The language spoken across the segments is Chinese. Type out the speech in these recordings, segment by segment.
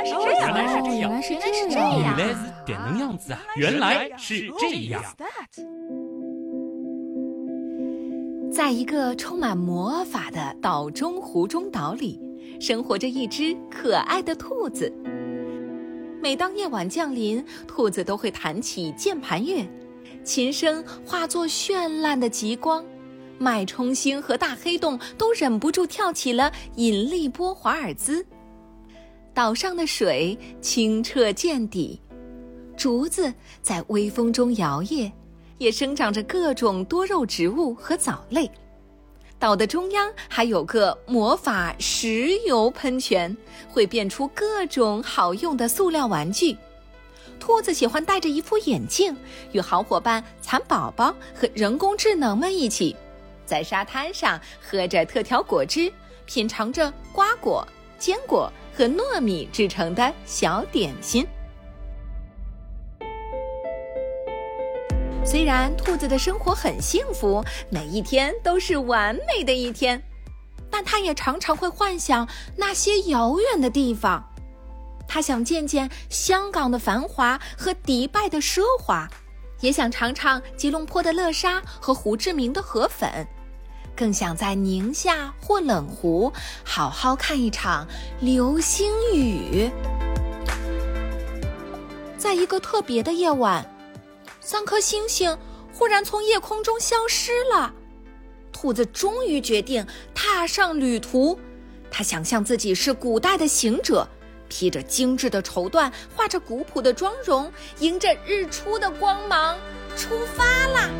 来是这样，原来是这样，原来是这样，原来是点能样子啊！原来是这样。在一个充满魔法的岛中湖中岛里，生活着一只可爱的兔子。每当夜晚降临，兔子都会弹起键盘乐，琴声化作绚烂的极光，脉冲星和大黑洞都忍不住跳起了引力波华尔兹。岛上的水清澈见底，竹子在微风中摇曳，也生长着各种多肉植物和藻类。岛的中央还有个魔法石油喷泉，会变出各种好用的塑料玩具。兔子喜欢戴着一副眼镜，与好伙伴蚕宝宝和人工智能们一起，在沙滩上喝着特调果汁，品尝着瓜果、坚果和糯米制成的小点心。虽然兔子的生活很幸福，每一天都是完美的一天，但它也常常会幻想那些遥远的地方。它想见见香港的繁华和迪拜的奢华，也想尝尝吉隆坡的乐沙和胡志明的河粉，更想在宁夏或冷湖好好看一场流星雨。在一个特别的夜晚。三颗星星忽然从夜空中消失了，兔子终于决定踏上旅途。他想象自己是古代的行者，披着精致的绸缎，画着古朴的妆容，迎着日出的光芒出发啦！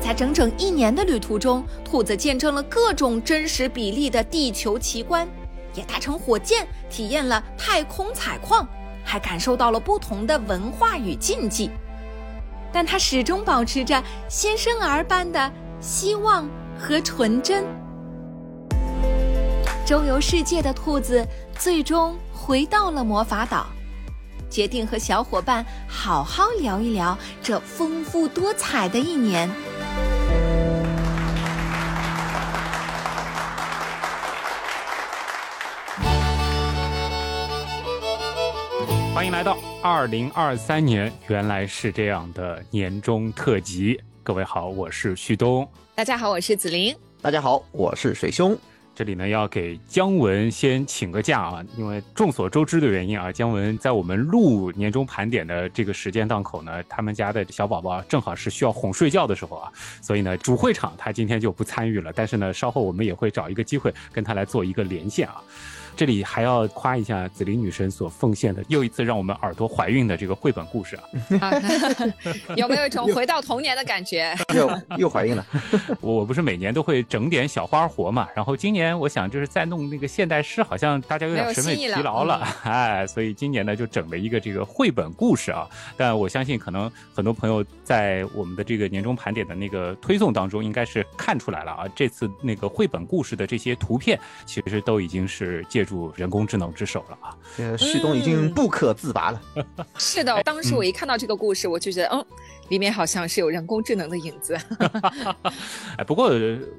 在整整一年的旅途中，兔子见证了各种真实比例的地球奇观，也搭乘火箭体验了太空采矿。还感受到了不同的文化与禁忌，但他始终保持着新生儿般的希望和纯真。周游世界的兔子最终回到了魔法岛，决定和小伙伴好好聊一聊这丰富多彩的一年。欢迎来到二零二三年，原来是这样的年终特辑。各位好，我是旭东。大家好，我是紫菱。大家好，我是水兄。这里呢要给姜文先请个假啊，因为众所周知的原因啊，姜文在我们录年终盘点的这个时间档口呢，他们家的小宝宝正好是需要哄睡觉的时候啊，所以呢主会场他今天就不参与了。但是呢，稍后我们也会找一个机会跟他来做一个连线啊。这里还要夸一下紫菱女神所奉献的又一次让我们耳朵怀孕的这个绘本故事啊，有没有一种回到童年的感觉？又又怀孕了，我 我不是每年都会整点小花活嘛，然后今年我想就是在弄那个现代诗，好像大家有点审美疲劳了，哎，所以今年呢就整了一个这个绘本故事啊，但我相信可能很多朋友在我们的这个年终盘点的那个推送当中，应该是看出来了啊，这次那个绘本故事的这些图片，其实都已经是借。助人工智能之手了啊！旭东已经不可自拔了。是的，当时我一看到这个故事，我就觉得，嗯，里面好像是有人工智能的影子。哎，不过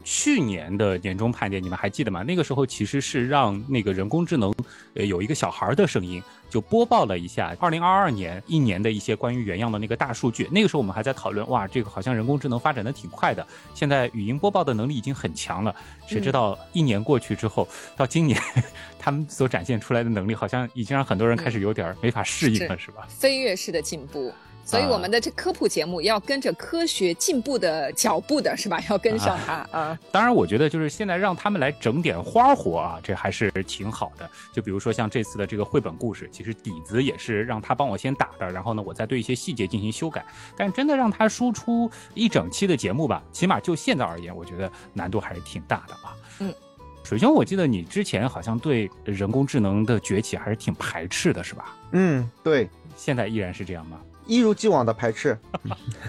去年的年终盘点，你们还记得吗？那个时候其实是让那个人工智能，呃，有一个小孩的声音。就播报了一下二零二二年一年的一些关于原样的那个大数据。那个时候我们还在讨论，哇，这个好像人工智能发展的挺快的。现在语音播报的能力已经很强了。谁知道一年过去之后，到今年 他们所展现出来的能力，好像已经让很多人开始有点没法适应了，是吧？飞跃式的进步。所以我们的这科普节目要跟着科学进步的脚步的是吧？要跟上它啊！当然，我觉得就是现在让他们来整点花活啊，这还是挺好的。就比如说像这次的这个绘本故事，其实底子也是让他帮我先打的，然后呢，我再对一些细节进行修改。但真的让他输出一整期的节目吧，起码就现在而言，我觉得难度还是挺大的啊。嗯，首先我记得你之前好像对人工智能的崛起还是挺排斥的，是吧？嗯，对。现在依然是这样吗？一如既往的排斥，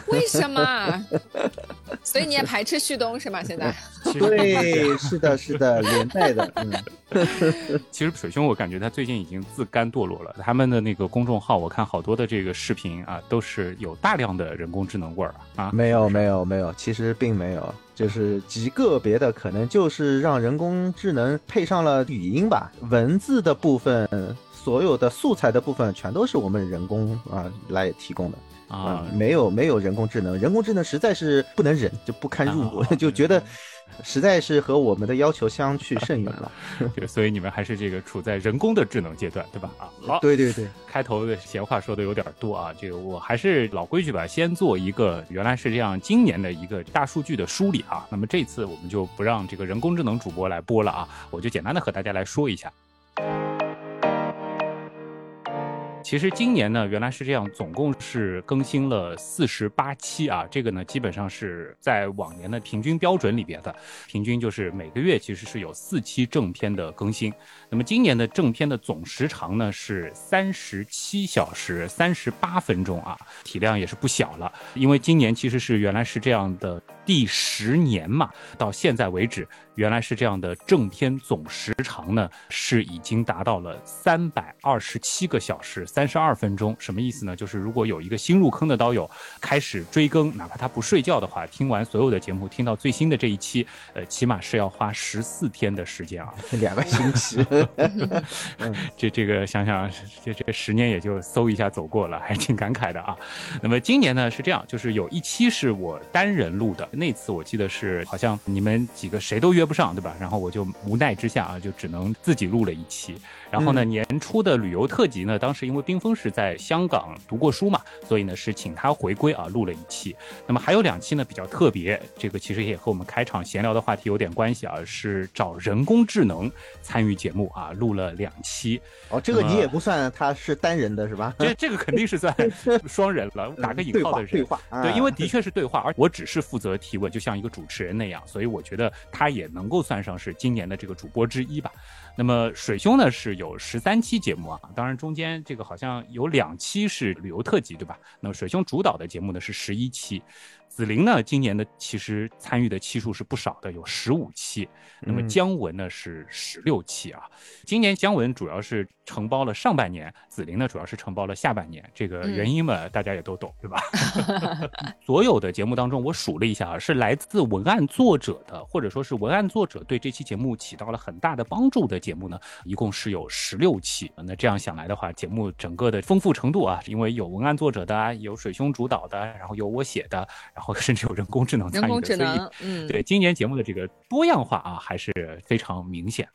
为什么？所以你也排斥旭东是吗？现在？对，是的，是的，连带的。嗯，其实水兄，我感觉他最近已经自甘堕落了。他们的那个公众号，我看好多的这个视频啊，都是有大量的人工智能味儿啊。没有，没有，没有，其实并没有。就是极个别的，可能就是让人工智能配上了语音吧，文字的部分，所有的素材的部分全都是我们人工啊来提供的啊，没有没有人工智能，人工智能实在是不能忍，就不堪入目，啊 就觉得实在是和我们的要求相去甚远了。对，所以你们还是这个处在人工的智能阶段，对吧？啊，好，对对对，开头的闲话说的有点多啊，这个我还是老规矩吧，先做一个原来是这样今年的一个大数据的梳理啊。那么这次我们就不让这个人工智能主播来播了啊，我就简单的和大家来说一下。其实今年呢，原来是这样，总共是更新了四十八期啊。这个呢，基本上是在往年的平均标准里边的，平均就是每个月其实是有四期正片的更新。那么今年的正片的总时长呢是三十七小时三十八分钟啊，体量也是不小了。因为今年其实是原来是这样的第十年嘛，到现在为止，原来是这样的正片总时长呢是已经达到了三百二十七个小时三十二分钟。什么意思呢？就是如果有一个新入坑的刀友开始追更，哪怕他不睡觉的话，听完所有的节目，听到最新的这一期，呃，起码是要花十四天的时间啊。两个星期。这这个想想，这这十年也就嗖一下走过了，还挺感慨的啊。那么今年呢是这样，就是有一期是我单人录的，那次我记得是好像你们几个谁都约不上，对吧？然后我就无奈之下啊，就只能自己录了一期。然后呢，年初的旅游特辑呢，当时因为冰峰是在香港读过书嘛，所以呢是请他回归啊，录了一期。那么还有两期呢比较特别，这个其实也和我们开场闲聊的话题有点关系啊，是找人工智能参与节目啊，录了两期。哦，这个你也不算他是单人的是吧？这这个肯定是算双人了，打个引号的人。对话，对对，因为的确是对话，而我只是负责提问，就像一个主持人那样，所以我觉得他也能够算上是今年的这个主播之一吧。那么水兄呢是有十三期节目啊，当然中间这个好像有两期是旅游特辑，对吧？那么水兄主导的节目呢是十一期，紫菱呢今年的其实参与的期数是不少的，有十五期。那么姜文呢是十六期啊，今年姜文主要是承包了上半年，紫菱呢主要是承包了下半年，这个原因嘛、大家也都懂，对吧？所有的节目当中，我数了一下啊，是来自文案作者的，或者说是文案作者对这期节目起到了很大的帮助的节目呢，一共是有十六期。那这样想来的话，节目整个的丰富程度啊，因为有文案作者的，有水兄主导的，然后有我写的，然后甚至有人工智能参与的，人工智所以能，嗯，对今年节目的这个多样化啊，还是非常明显。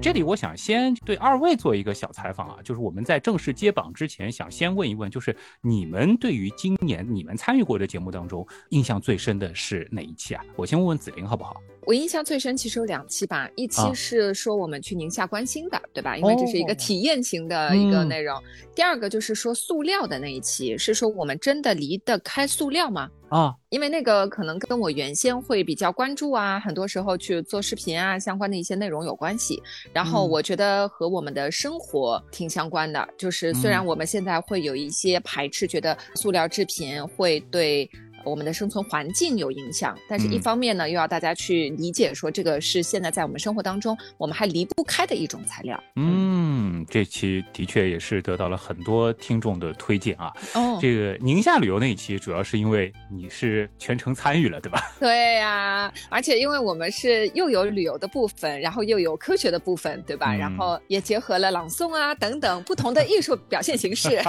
这里我想先对二位做一个小采访啊，就是我们在正式揭榜之前，想先问一问，就是你们对于今年你们参与过的节目当中，印象最深的是哪一期啊？我先问问子菱好不好？我印象最深其实有两期吧，一期啊是说我们去宁夏观星的，对吧？因为这是一个哦体验型的一个嗯内容。第二个就是说塑料的那一期，是说我们真的离得开塑料吗？啊，因为那个可能跟我原先会比较关注啊，很多时候去做视频啊相关的一些内容有关系。然后嗯我觉得和我们的生活挺相关的，就是虽然嗯我们现在会有一些排斥，觉得塑料制品会对。我们的生存环境有影响，但是一嗯方面呢，又要大家去理解说这个是现在在我们生活当中我们还离不开的一种材料。嗯，这期的确也是得到了很多听众的推荐啊。哦，这个宁夏旅游那一期，主要是因为你是全程参与了，对吧？对呀、而且因为我们是又有旅游的部分，然后又有科学的部分，对吧？嗯然后也结合了朗诵啊等等不同的艺术表现形式，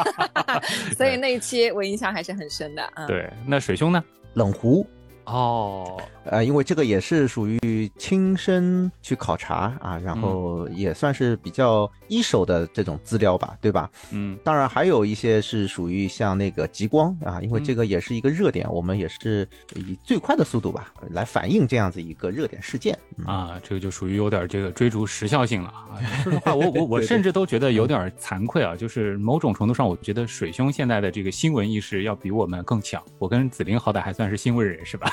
所以那一期我印象还是很深的啊。对，那水兄呢？冷湖，哦，呃，因为这个也是属于亲身去考察啊，然后也算是比较一手的这种资料吧，对吧？嗯当然还有一些是属于像那个极光啊，因为嗯这个也是一个热点，我们也是以最快的速度吧来反映这样子一个热点事件。嗯啊，这个就属于有点这个追逐时效性了啊。说实话，我我我甚至都觉得有点惭愧啊，就是某种程度上，我觉得水兄现在的这个新闻意识要比我们更强。我跟紫菱好歹还算是新闻人是吧？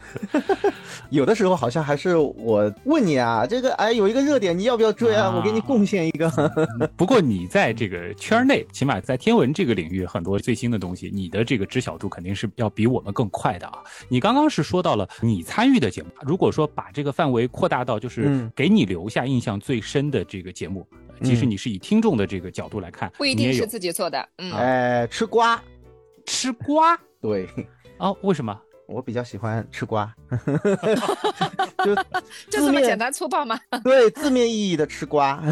有的时候好像还是我问你啊，这个哎有一个热点，你要不要追啊？啊我给你贡献一个。不过你在这个圈内，起码在天文这个领域，很多最新的东西，你的这个知晓度肯定是要比我们更快的啊。你刚刚是说到了你参与的节目，如果说把这个范围扩大到就是嗯给你留下印象最深的这个节目，呃其实嗯你是以听众的这个角度来看，不一定是自己做的，嗯，哎，吃瓜，吃瓜对，哦，为什么？我比较喜欢吃瓜，就就这么简单粗暴吗？对，字面意义的吃瓜。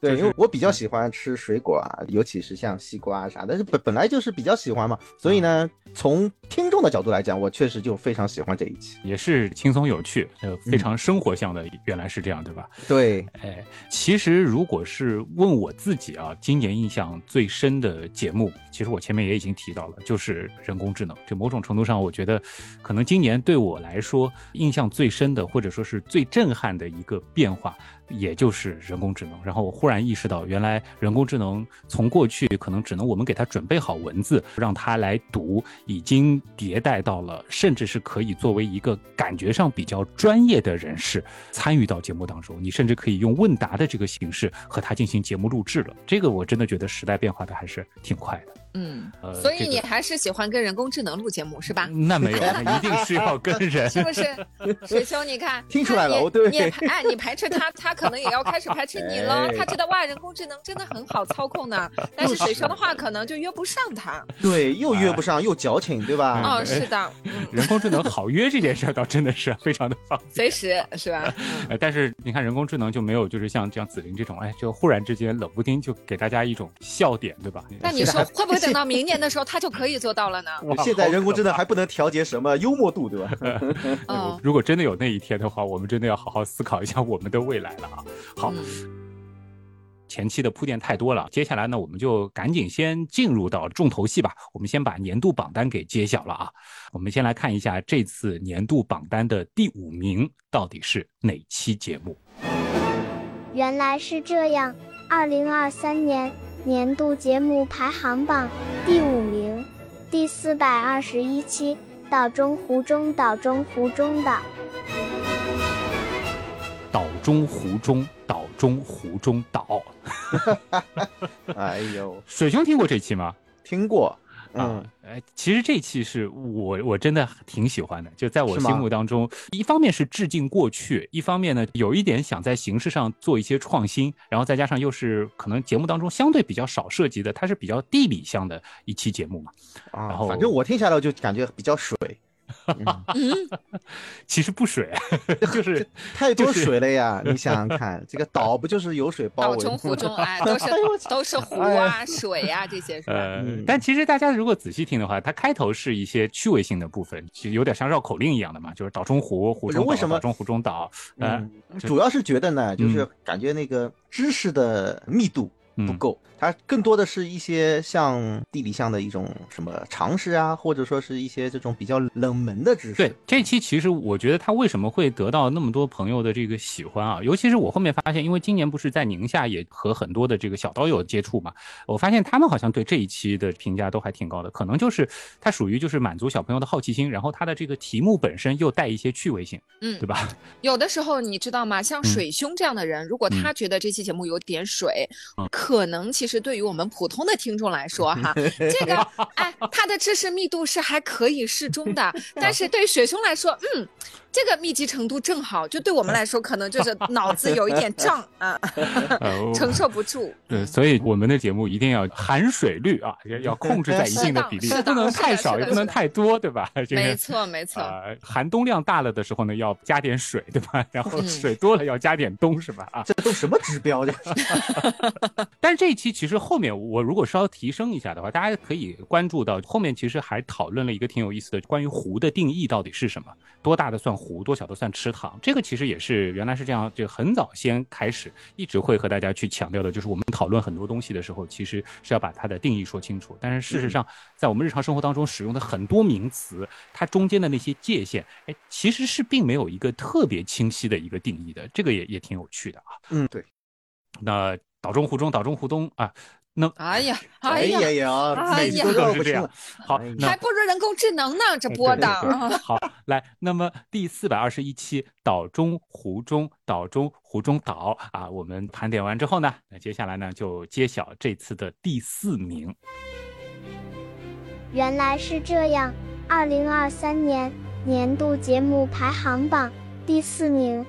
对，因为我比较喜欢吃水果啊，尤其是像西瓜啥的，是本本来就是比较喜欢嘛。所以呢，从听众的角度来讲，我确实就非常喜欢这一期。也是轻松有趣，呃，非常生活向的，原来是这样，对吧？对，哎，其实如果是问我自己啊，今年印象最深的节目，其实我前面也已经提到了，就是人工智能。这某种程度上，我觉得可能今年对我来说印象最深的，或者说是最震撼的一个变化，也就是人工智能。然后我忽然意识到，原来人工智能从过去可能只能我们给它准备好文字，让它来读，已经迭代到了，甚至是可以作为一个感觉上比较专业的人士参与到节目当中。你甚至可以用问答的这个形式和它进行节目录制了。这个我真的觉得时代变化的还是挺快的。嗯，呃，所以你还是喜欢跟人工智能录节目是吧？那没有，那一定是要跟 人。是不是？水兄，你看，听出来了你也排 哎，你排斥他，他可能也要开始排斥你了。哎他知道哇，人工智能真的很好操控呢，但是水兄的话可能就约不上他。对，又约不上，又矫情，对吧？哦，是的，嗯，人工智能好约这件事儿，倒真的是非常的方便。随时是吧？呃，但是你看人工智能就没有，就是像这样子林这种，哎，就忽然之间冷不丁就给大家一种笑点，对吧？那你说会不会等到明年的时候，他就可以做到了呢？哇 现在人工智能还不能调节什么幽默度，对吧？如果真的有那一天的话，我们真的要好好思考一下我们的未来了啊。好，嗯前期的铺垫太多了，接下来呢，我们就赶紧先进入到重头戏吧。我们先把年度榜单给揭晓了啊。我们先来看一下这次年度榜单的第五名到底是哪期节目。原来是这样。二零二三年年度节目排行榜第五名，第四百二十一期《岛中湖中岛中湖中岛》。岛中湖中，岛中湖中岛。哎呦，水兄听过这期吗？听过，啊嗯，，哎，其实这期是我我真的挺喜欢的，就在我心目当中，一方面是致敬过去，一方面呢有一点想在形式上做一些创新，然后再加上又是可能节目当中相对比较少涉及的，它是比较地理向的一期节目嘛。啊然后反正我听下来就感觉比较水，其实不水，就是太多水了呀！你想想看，这个岛不就是有水包围吗？岛中湖中，哎，都是都是湖啊、水啊这些是吧？呃嗯，但其实大家如果仔细听的话，它开头是一些趣味性的部分，其实有点像绕口令一样的嘛，就是岛中湖，湖中岛，为什么岛中湖中岛，呃，嗯，主要是觉得呢，就是嗯感觉那个知识的密度不嗯够，它更多的是一些像地理上的一种什么常识啊，或者说是一些这种比较冷门的知识。对，这期其实我觉得他为什么会得到那么多朋友的这个喜欢啊？尤其是我后面发现，因为今年不是在宁夏也和很多的这个小刀友接触嘛，我发现他们好像对这一期的评价都还挺高的，可能就是它属于就是满足小朋友的好奇心，然后它的这个题目本身又带一些趣味性，嗯对，吧？有的时候你知道吗？像嗯水兄这样的人，如果他觉得这期节目有点水，嗯可能其实对于我们普通的听众来说，哈，这个哎，它的知识密度是还可以适中的，但是对雪兄来说，嗯。这个密集程度正好，就对我们来说，可能就是脑子有一点胀 啊，呃，承受不住。对，所以我们的节目一定要含水率啊，要要控制在一定的比例，不能太少，也不能太多，对吧？这个没错，没错。呃、含东量大了的时候呢，要加点水，对吧？然后嗯水多了要加点东，是吧？啊，这都什么指标？这但是这一期其实后面我如果稍提升一下的话，大家可以关注到后面其实还讨论了一个挺有意思的关于湖的定义到底是什么，多大的算湖，多小都算池塘。这个其实也是原来是这样，就很早先开始一直会和大家去强调的，就是我们讨论很多东西的时候，其实是要把它的定义说清楚。但是事实上，在我们日常生活当中使用的很多名词，它中间的那些界限，哎，其实是并没有一个特别清晰的一个定义的，这个也也挺有趣的啊。嗯，对。那岛中湖中，岛中湖东啊，那哎呀，哎哎呀，呀呀，哎呀每次都是这样。好哎呀，那还不如人工智能呢，这播的。好，来，那么第四百二十一期岛中湖中岛中湖中岛啊，我们盘点完之后呢，那接下来呢就揭晓这次的第四名。原来是这样。二零二三年年度节目排行榜第四名，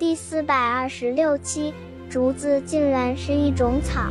第四百二十六期，竹子竟然是一种草。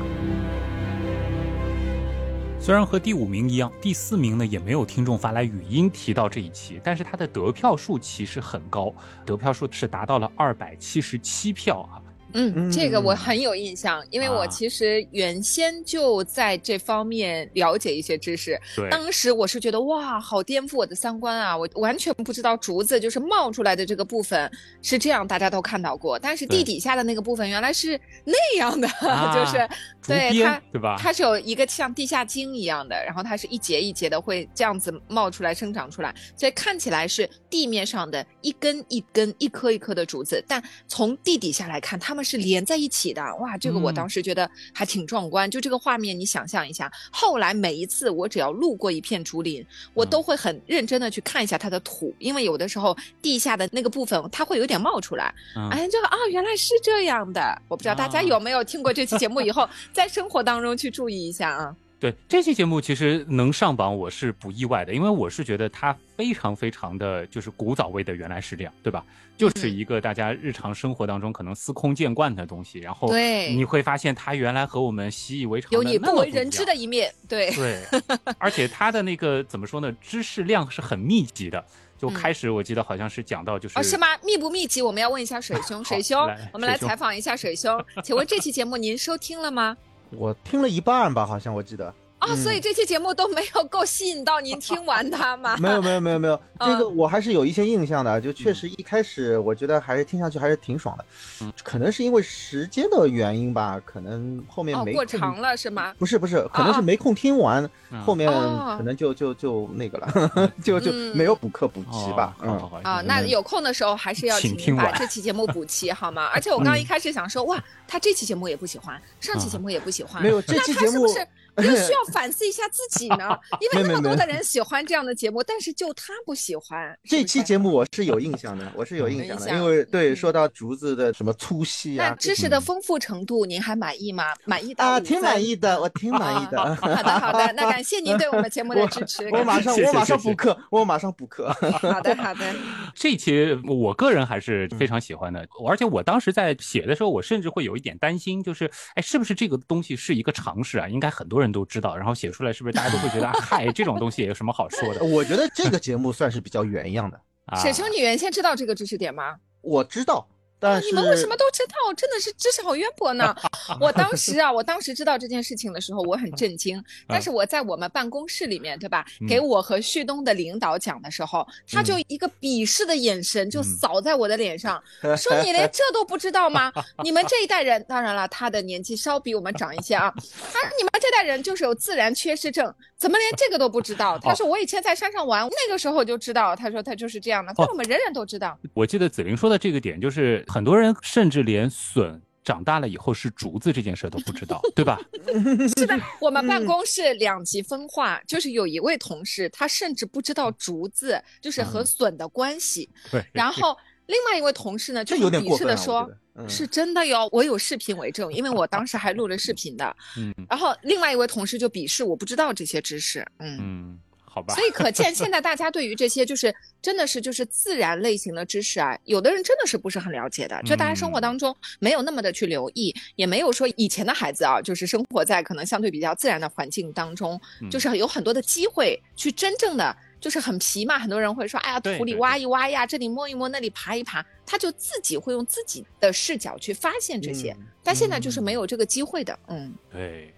虽然和第五名一样，第四名呢也没有听众发来语音提到这一期，但是他的得票数其实很高，得票数是达到了二百七十七票啊。嗯，这个我很有印象，因为我啊其实原先就在这方面了解一些知识。对，当时我是觉得哇，好颠覆我的三观啊！我完全不知道竹子就是冒出来的这个部分是这样，大家都看到过，但是地底下的那个部分原来是那样的，啊 就是对它对吧？它是有一个像地下茎一样的，然后它是一节一节的会这样子冒出来、生长出来，所以看起来是地面上的一根一根、一颗一颗的竹子，但从地底下来看，它们是连在一起的。哇，这个我嗯当时觉得还挺壮观。就这个画面，你想象一下，后来每一次我只要路过一片竹林，我嗯都会很认真的去看一下它的土，因为有的时候地下的那个部分它会有点冒出来。嗯哎，这个啊，原来是这样的。我不知道大家啊有没有听过这期节目，以后 在生活当中去注意一下啊。对这期节目其实能上榜，我是不意外的，因为我是觉得它非常非常的就是古早味的，原来是这样，对吧？就是一个大家日常生活当中可能司空见惯的东西，然后对你会发现它原来和我们习以为常的有你不为人知的一面，对，对，而且它的那个怎么说呢？知识量是很密集的。就开始我记得好像是讲到就是哦，是吗？密不密集？我们要问一下水兄，水兄，我们来采访一下水兄。请问这期节目您收听了吗？我听了一半吧，好像我记得。哦，嗯所以这期节目都没有够吸引到您听完它吗？没有没有没有没有，这个嗯我还是有一些印象的，就确实一开始我觉得还是听上去还是挺爽的，嗯。可能是因为时间的原因吧，可能后面哦，没空过长了是吗？不是不是，可能是没空听完，嗯。后面哦。可能就就就那个了，就就嗯。没有补课补齐吧，嗯。哦好那有空的时候还是要请请您把听完。这期节目补齐好吗？而且我刚刚一开始想说，哇，他这期节目也不喜欢，上期节目也不喜欢，没有这期节目是不是 又需要反思一下自己呢？因为那么多的人喜欢这样的节目，但是就他不喜欢。这期节目。我是有印象的，我是有印象的，因为对嗯说到竹子的什么粗细啊，那知识的丰富程度，您还满意吗？满意的啊，挺满意的，我挺满意的。啊好的，好的，那感谢您对我们节目的支持。我马上我马上补课，我马上补课。好的，好的。这一期我个人还是非常喜欢的，而且我当时在写的时候，我甚至会有一点担心，就是哎，是不是这个东西是一个常识啊？应该很多人都知道，然后写出来是不是大家都会觉得，啊嗨，这种东西有什么好说的我觉得这个节目算是比较原样的，啊？水兄，你原先知道这个知识点吗？我知道，但是你们为什么都知道？真的是知识好渊博呢！我当时啊，我当时知道这件事情的时候，我很震惊。但是我在我们办公室里面，对吧？嗯给我和旭东的领导讲的时候，他就一个鄙视的眼神就扫在我的脸上，说：“你连 这都不知道吗？你们这一代人，当然了，他的年纪稍比我们长一些啊。他说你们这代人就是有自然缺失症，怎么连这个都不知道？他说我以前在山上玩，那个时候就知道。他说他就是这样的，但我们人人都知道。我记得紫菱说的这个点，就是很多人甚至连笋长大了以后是竹子这件事都不知道，对吧？是的，我们办公室两极分化，就是有一位同事，他甚至不知道竹子就是和笋的关系，对。然后另外一位同事呢，就有点鄙过分啊视的说是真的哟，我有视频为证，因为我当时还录了视频的。嗯然后另外一位同事就鄙视我不知道这些知识，嗯，嗯，好吧所。以可见现在 大家对于这些就是真的是就是自然类型的知识啊，有的人真的是不是很了解的，就大家生活当中没有那么的去留意，也没有说以前的孩子啊，就是生活在可能相对比较自然的环境当中，嗯就是有很多的机会去真正的。就是很皮嘛，很多人会说，哎呀，土里挖一挖呀，这里摸一摸，那里爬一爬，他就自己会用自己的视角去发现这些。嗯但现在就是没有这个机会的，嗯。对。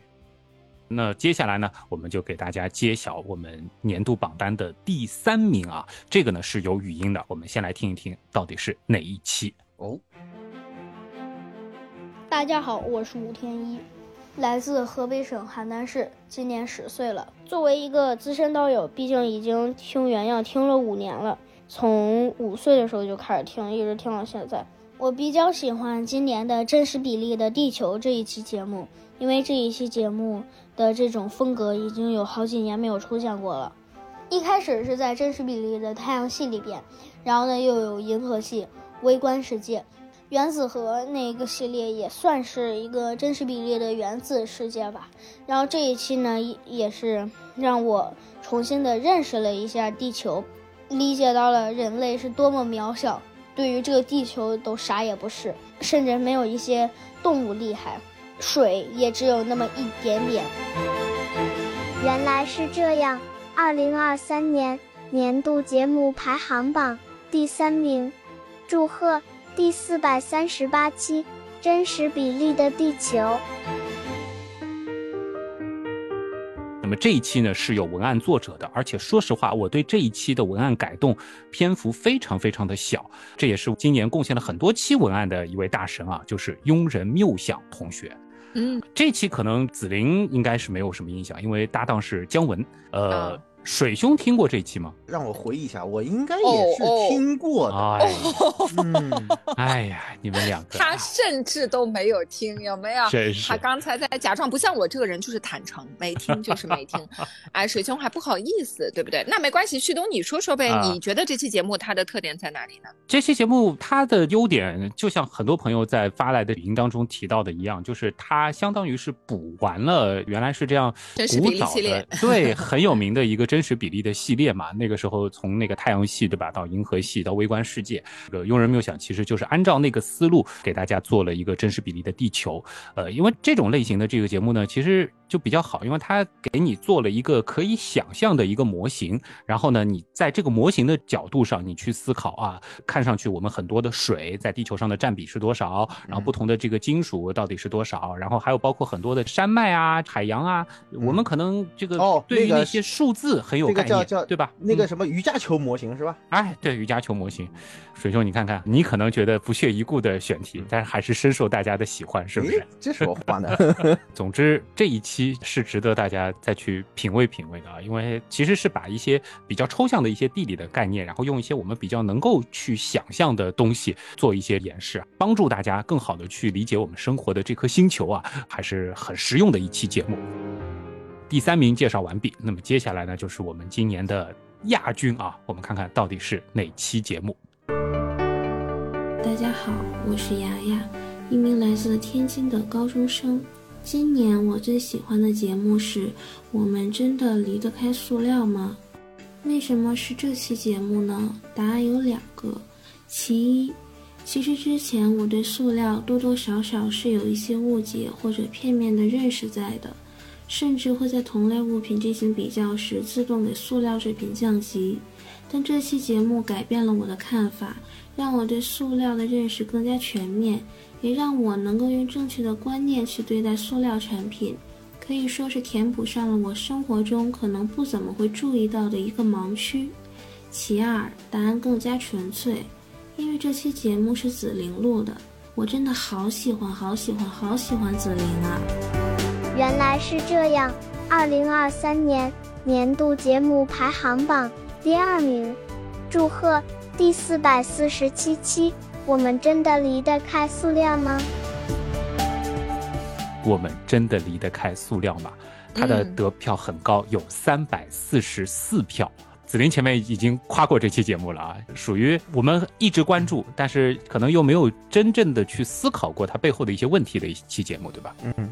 那接下来呢，我们就给大家揭晓我们年度榜单的第三名啊，这个呢是有语音的，我们先来听一听到底是哪一期。哦，大家好，我是吴天一，来自河北省邯郸市，今年十岁了。作为一个资深道友，毕竟已经听原样听了五年了，从五岁的时候就开始听，一直听到现在。我比较喜欢今年的真实比例的地球这一期节目，因为这一期节目的这种风格已经有好几年没有出现过了。一开始是在真实比例的太阳系里边，然后呢又有银河系、微观世界。原子核那个系列也算是一个真实比例的原子世界吧。然后这一期呢，也是让我重新的认识了一下地球，理解到了人类是多么渺小，对于这个地球都啥也不是，甚至没有一些动物厉害，水也只有那么一点点。原来是这样。二零二三年年度节目排行榜第三名，祝贺第四百三十八期《真实比例的地球》。那么这一期呢是有文案作者的，而且说实话，我对这一期的文案改动篇幅非常非常的小，这也是今年贡献了很多期文案的一位大神啊，就是庸人谬想同学。嗯，这期可能子菱应该是没有什么印象，因为搭档是姜文。呃，啊水兄听过这期吗？让我回忆一下，我应该也是听过的。哎，嗯，哎呀，你们两个，他甚至都没有听，有没有？真是他刚才在假装，不像我这个人就是坦诚，没听就是没听。哎，水兄还不好意思，对不对？那没关系，旭东你说说呗，啊你觉得这期节目它的特点在哪里呢？这期节目它的优点，就像很多朋友在发来的语音当中提到的一样，就是它相当于是补完了原来是这样真实古早比例系列的，对，很有名的一个真实比例的系列嘛。那个时候从那个太阳系对吧，到银河系，到微观世界，这个庸人谬想其实就是按照那个思路给大家做了一个真实比例的地球。呃，因为这种类型的这个节目呢，其实就比较好，因为它给你做了一个可以想象的一个模型，然后呢，你在这个模型的角度上，你去思考啊，看上去我们很多的水在地球上的占比是多少，然后不同的这个金属到底是多少，然后还有包括很多的山脉啊、海洋啊，我们可能这个哦对于那些数字很有概念，对吧？那个嗯什么瑜伽球模型是吧？哎，对瑜伽球模型，水兄，你看看，你可能觉得不屑一顾的选题，但是还是深受大家的喜欢，是不是诶？这什么话呢？总之，这一期是值得大家再去品味品味的啊，因为其实是把一些比较抽象的一些地理的概念，然后用一些我们比较能够去想象的东西做一些演示，帮助大家更好的去理解我们生活的这颗星球啊，还是很实用的一期节目。第三名介绍完毕，那么接下来呢，就是我们今年的亚军啊，我们看看到底是哪期节目。大家好，我是雅雅，一名来自天津的高中生。今年我最喜欢的节目是《我们真的离得开塑料吗》？为什么是这期节目呢？答案有两个。其一，其实之前我对塑料多多少少是有一些误解或者片面的认识在的，甚至会在同类物品进行比较时自动给塑料水平降级。但这期节目改变了我的看法，让我对塑料的认识更加全面，也让我能够用正确的观念去对待塑料产品，可以说是填补上了我生活中可能不怎么会注意到的一个盲区。其二，答案更加纯粹，因为这期节目是紫菱录的，我真的好喜欢，好喜欢，好喜欢紫菱啊！原来是这样。二零二三年年度节目排行榜第二名，祝贺第四百四十七期。我们真的离得开塑料吗？我们真的离得开塑料吗？他的嗯得票很高，有三百四十四票。紫菱前面已经夸过这期节目了啊，属于我们一直关注，但是可能又没有真正的去思考过它背后的一些问题的一期节目，对吧？嗯，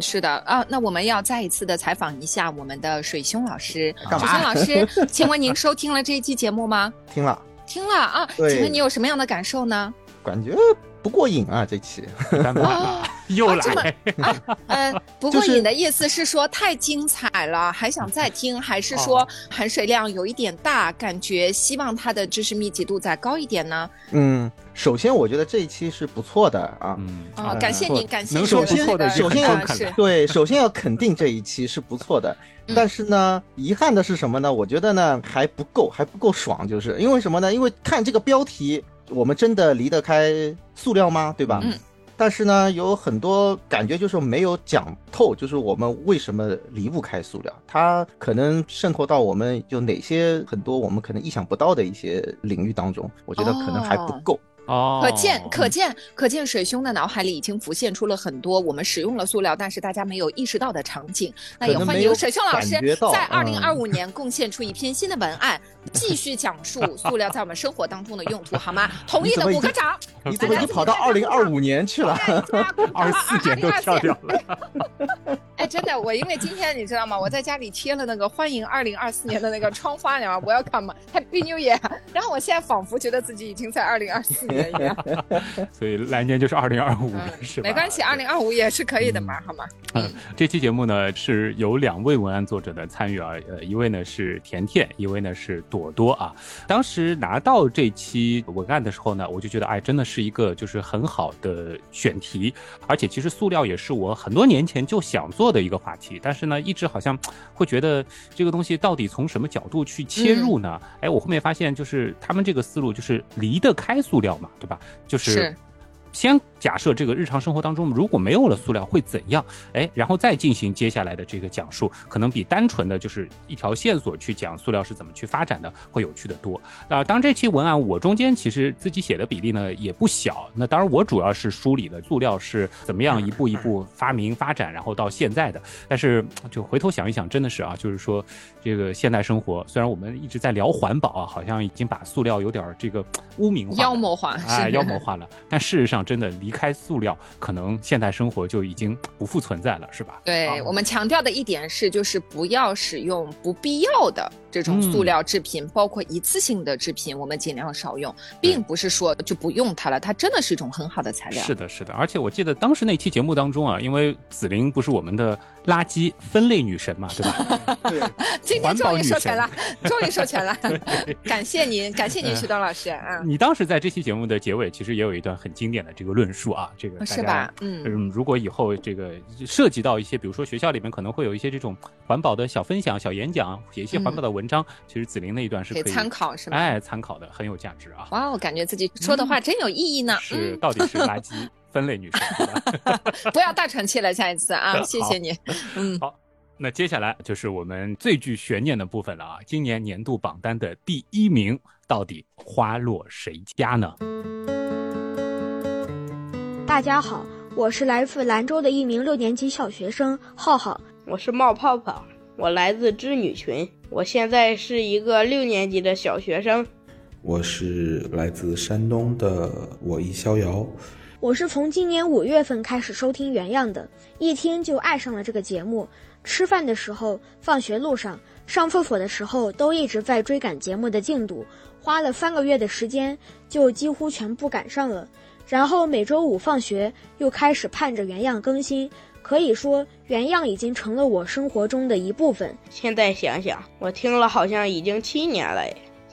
是的啊，那我们要再一次的采访一下我们的水兄老师。水兄老师，请问您收听了这一期节目吗？听了听了啊，请问你有什么样的感受呢？感觉不过瘾啊，这期。又啊这么来。呃，不过瘾的意思是说太精彩了，还想再听，还是说哦含水量有一点大，感觉希望它的知识密集度再高一点呢？嗯，首先我觉得这一期是不错的啊。嗯，啊，嗯感谢您，感谢您能说的这个不错的首先要对，首先要肯定这一期是不错的，嗯但是呢，遗憾的是什么呢？我觉得呢还不够，还不够爽，就是因为什么呢？因为看这个标题，我们真的离得开塑料吗？对吧？嗯。但是呢，有很多感觉就是没有讲透，就是我们为什么离不开塑料，它可能渗透到我们就哪些很多我们可能意想不到的一些领域当中，我觉得可能还不够。哦，可见，可见，可见，水兄的脑海里已经浮现出了很多我们使用了塑料，但是大家没有意识到的场景。那也欢迎水兄老师在二零二嗯五年贡献出一篇新的文案，继续讲述 塑料在我们生活当中的用途，好吗？同意的鼓个掌。你怎么已经跑到二零二五年去了？二四年都跳掉了。哎，真的，我因为今天你知道吗？我在家里贴了那个欢迎二零二四年的那个窗花，你？Welcome Happy New Year。然后我现在仿佛觉得自己已经在二零二四年一样。所以来年就是二零二五了，是吧？没关系，二零二五也是可以的嘛，好吗？嗯，这期节目呢是有两位文案作者的参与啊，呃，一位呢是甜甜，一位呢是朵朵啊。当时拿到这期文案的时候呢，我就觉得，哎，真的是一个就是很好的选题，而且其实塑料也是我很多年前就想做的一个话题，但是呢，一直好像会觉得这个东西到底从什么角度去切入呢？哎，我后面发现就是他们这个思路就是离得开塑料嘛，对吧？就是先。假设这个日常生活当中如果没有了塑料会怎样？哎，然后再进行接下来的这个讲述，可能比单纯的就是一条线索去讲塑料是怎么去发展的会有趣的多。那当这期文案我中间其实自己写的比例呢也不小。那当然我主要是梳理了塑料是怎么样一步一步发明发展，然后到现在的。但是就回头想一想，真的是啊，就是说这个现代生活，虽然我们一直在聊环保啊，好像已经把塑料有点这个污名化、妖魔化，哎，妖魔化了。但事实上，真的离开塑料，可能现代生活就已经不复存在了，是吧？对我们强调的一点是，就是不要使用不必要的。这种塑料制品，包括一次性的制品，我们尽量少用，并不是说就不用它了，它真的是一种很好的材料。是的，是的。而且我记得当时那期节目当中啊，因为紫菱不是我们的垃圾分类女神嘛，对吧？对。今天终于授权了，终于授权了，感谢您，感谢您，徐东老师啊。你当时在这期节目的结尾，其实也有一段很经典的这个论述啊，这个是吧？嗯，如果以后这个涉及到一些，比如说学校里面可能会有一些这种环保的小分享、小演讲，写一些环保的文章，其实紫菱那一段是可以参考，是吧？哎，参考的很有价值啊！哇，我感觉自己说的话真有意义呢。是，到底是垃圾 分类女神，不要大喘气了，下一次啊，谢谢你。嗯，好，那接下来就是我们最具悬念的部分了啊！今年年度榜单的第一名到底花落谁家呢？大家好，我是来自兰州的一名六年级小学生浩浩，我是冒泡泡。我来自织女群，我现在是一个六年级的小学生。我是来自山东的我一逍遥。我是从今年五月份开始收听原样的，一听就爱上了这个节目。吃饭的时候、放学路上、上厕所的时候，都一直在追赶节目的进度，花了三个月的时间就几乎全部赶上了。然后每周五放学又开始盼着原样更新。可以说，原样已经成了我生活中的一部分。现在想想，我听了好像已经七年了。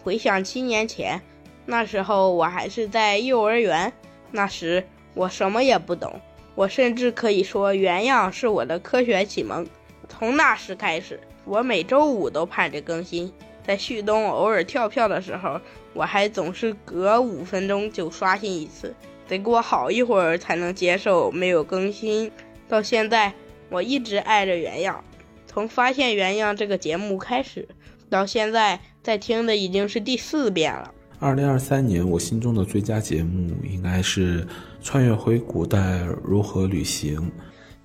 回想七年前，那时候我还是在幼儿园，那时我什么也不懂。我甚至可以说，原样是我的科学启蒙。从那时开始，我每周五都盼着更新。在旭东偶尔跳票的时候，我还总是隔五分钟就刷新一次，得过好一会儿才能接受没有更新。到现在，我一直爱着原样。从发现原样这个节目开始，到现在在听的已经是第四遍了。二零二三年，我心中的最佳节目应该是《穿越回古代如何旅行》。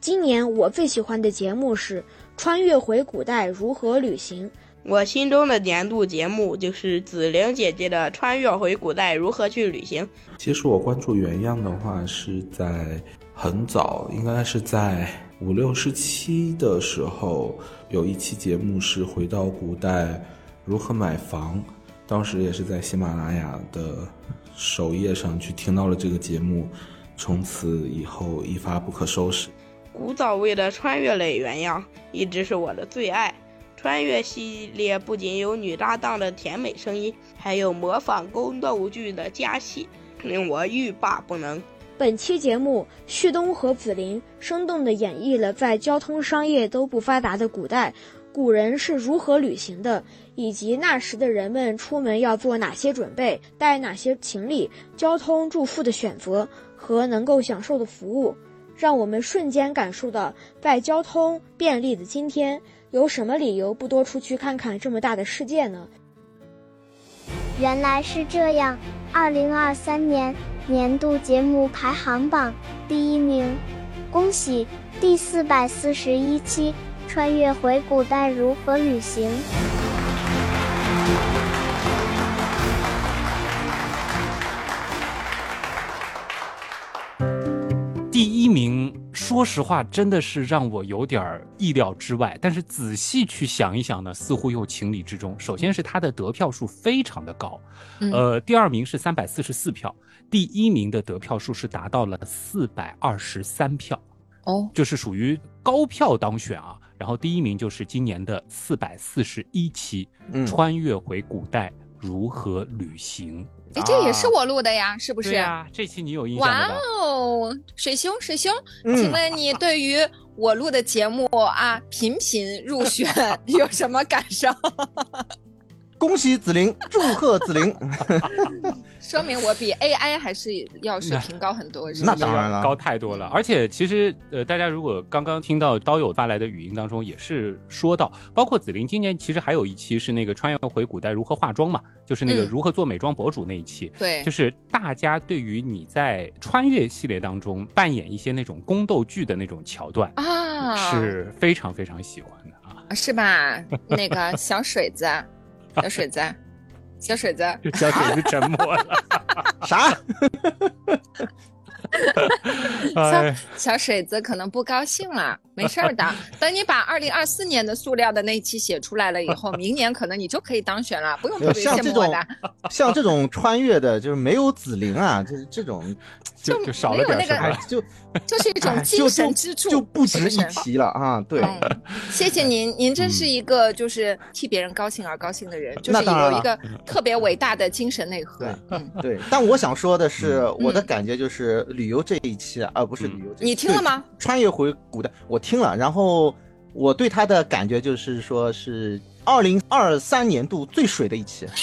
今年我最喜欢的节目是《穿越回古代如何旅行》。我心中的年度节目就是紫菱姐姐的《穿越回古代如何去旅行》。其实我关注原样的话是在。很早，应该是在五六十期的时候，有一期节目是回到古代如何买房。当时也是在喜马拉雅的首页上去听到了这个节目，从此以后一发不可收拾。古早味的穿越类原样一直是我的最爱。穿越系列不仅有女搭档的甜美声音，还有模仿宫斗剧的佳戏，令我欲罢不能。本期节目，旭东和紫菱生动地演绎了在交通商业都不发达的古代，古人是如何旅行的，以及那时的人们出门要做哪些准备，带哪些行李，交通住宿的选择和能够享受的服务，让我们瞬间感受到，在交通便利的今天，有什么理由不多出去看看这么大的世界呢？原来是这样，二零二三年。年度节目排行榜第一名，恭喜第四百四十一期《穿越回古代如何旅行》。说实话，真的是让我有点意料之外。但是仔细去想一想呢，似乎又情理之中。首先是他的得票数非常的高，嗯呃，第二名是三百四十四票，第一名的得票数是达到了四百二十三票，哦，就是属于高票当选啊。然后第一名就是今年的四百四十一期嗯《穿越回古代如何旅行》。哎，这也是我录的呀，是不是？对呀、这期你有印象哇？哦，水兄，水兄，嗯请问你对于我录的节目啊频频入选 有什么感受？恭喜子菱，祝贺子菱。说明我比 AI 还是要水平高很多？那当然了高太多了。而且其实呃，大家如果刚刚听到刀友发来的语音当中，也是说到，包括紫菱今年其实还有一期是那个穿越回古代如何化妆嘛，就是那个嗯如何做美妆博主那一期。对就是大家对于你在穿越系列当中扮演一些那种宫斗剧的那种桥段，啊，是非常非常喜欢的啊。是吧？那个小水子，小水子，小水子，小水子沉默了。啥？小，小水子可能不高兴了，没事儿的。等你把二零二四年的塑料的那一期写出来了以后，明年可能你就可以当选了，不用特别羡慕我的。像这种穿越的，就是没有子玲啊，就是这种，就就少没有那个了点什么哎，就 就是一种哎精就就神支柱，就不值一提了啊。对，嗯，谢谢您，您真是一个就是替别人高兴而高兴的人，就是有一个特别伟大的精神内核对。嗯，对，但我想说的是，嗯我的感觉就是旅游这一期啊，而不是旅游这一期。你听了吗？穿越回古代，我听了，然后我对他的感觉就是说是二零二三年度最水的一期。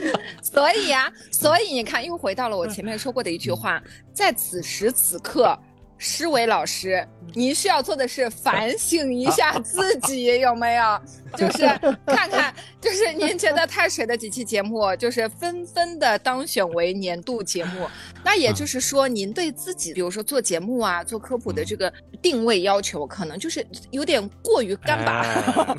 所以呀、所以你看，又回到了我前面说过的一句话，在此时此刻。施伟老师，您需要做的是反省一下自己，有没有？就是看看，就是您觉得太水的几期节目，就是纷纷的当选为年度节目。那也就是说，您对自己，比如说做节目啊、做科普的这个定位要求，可能就是有点过于干巴。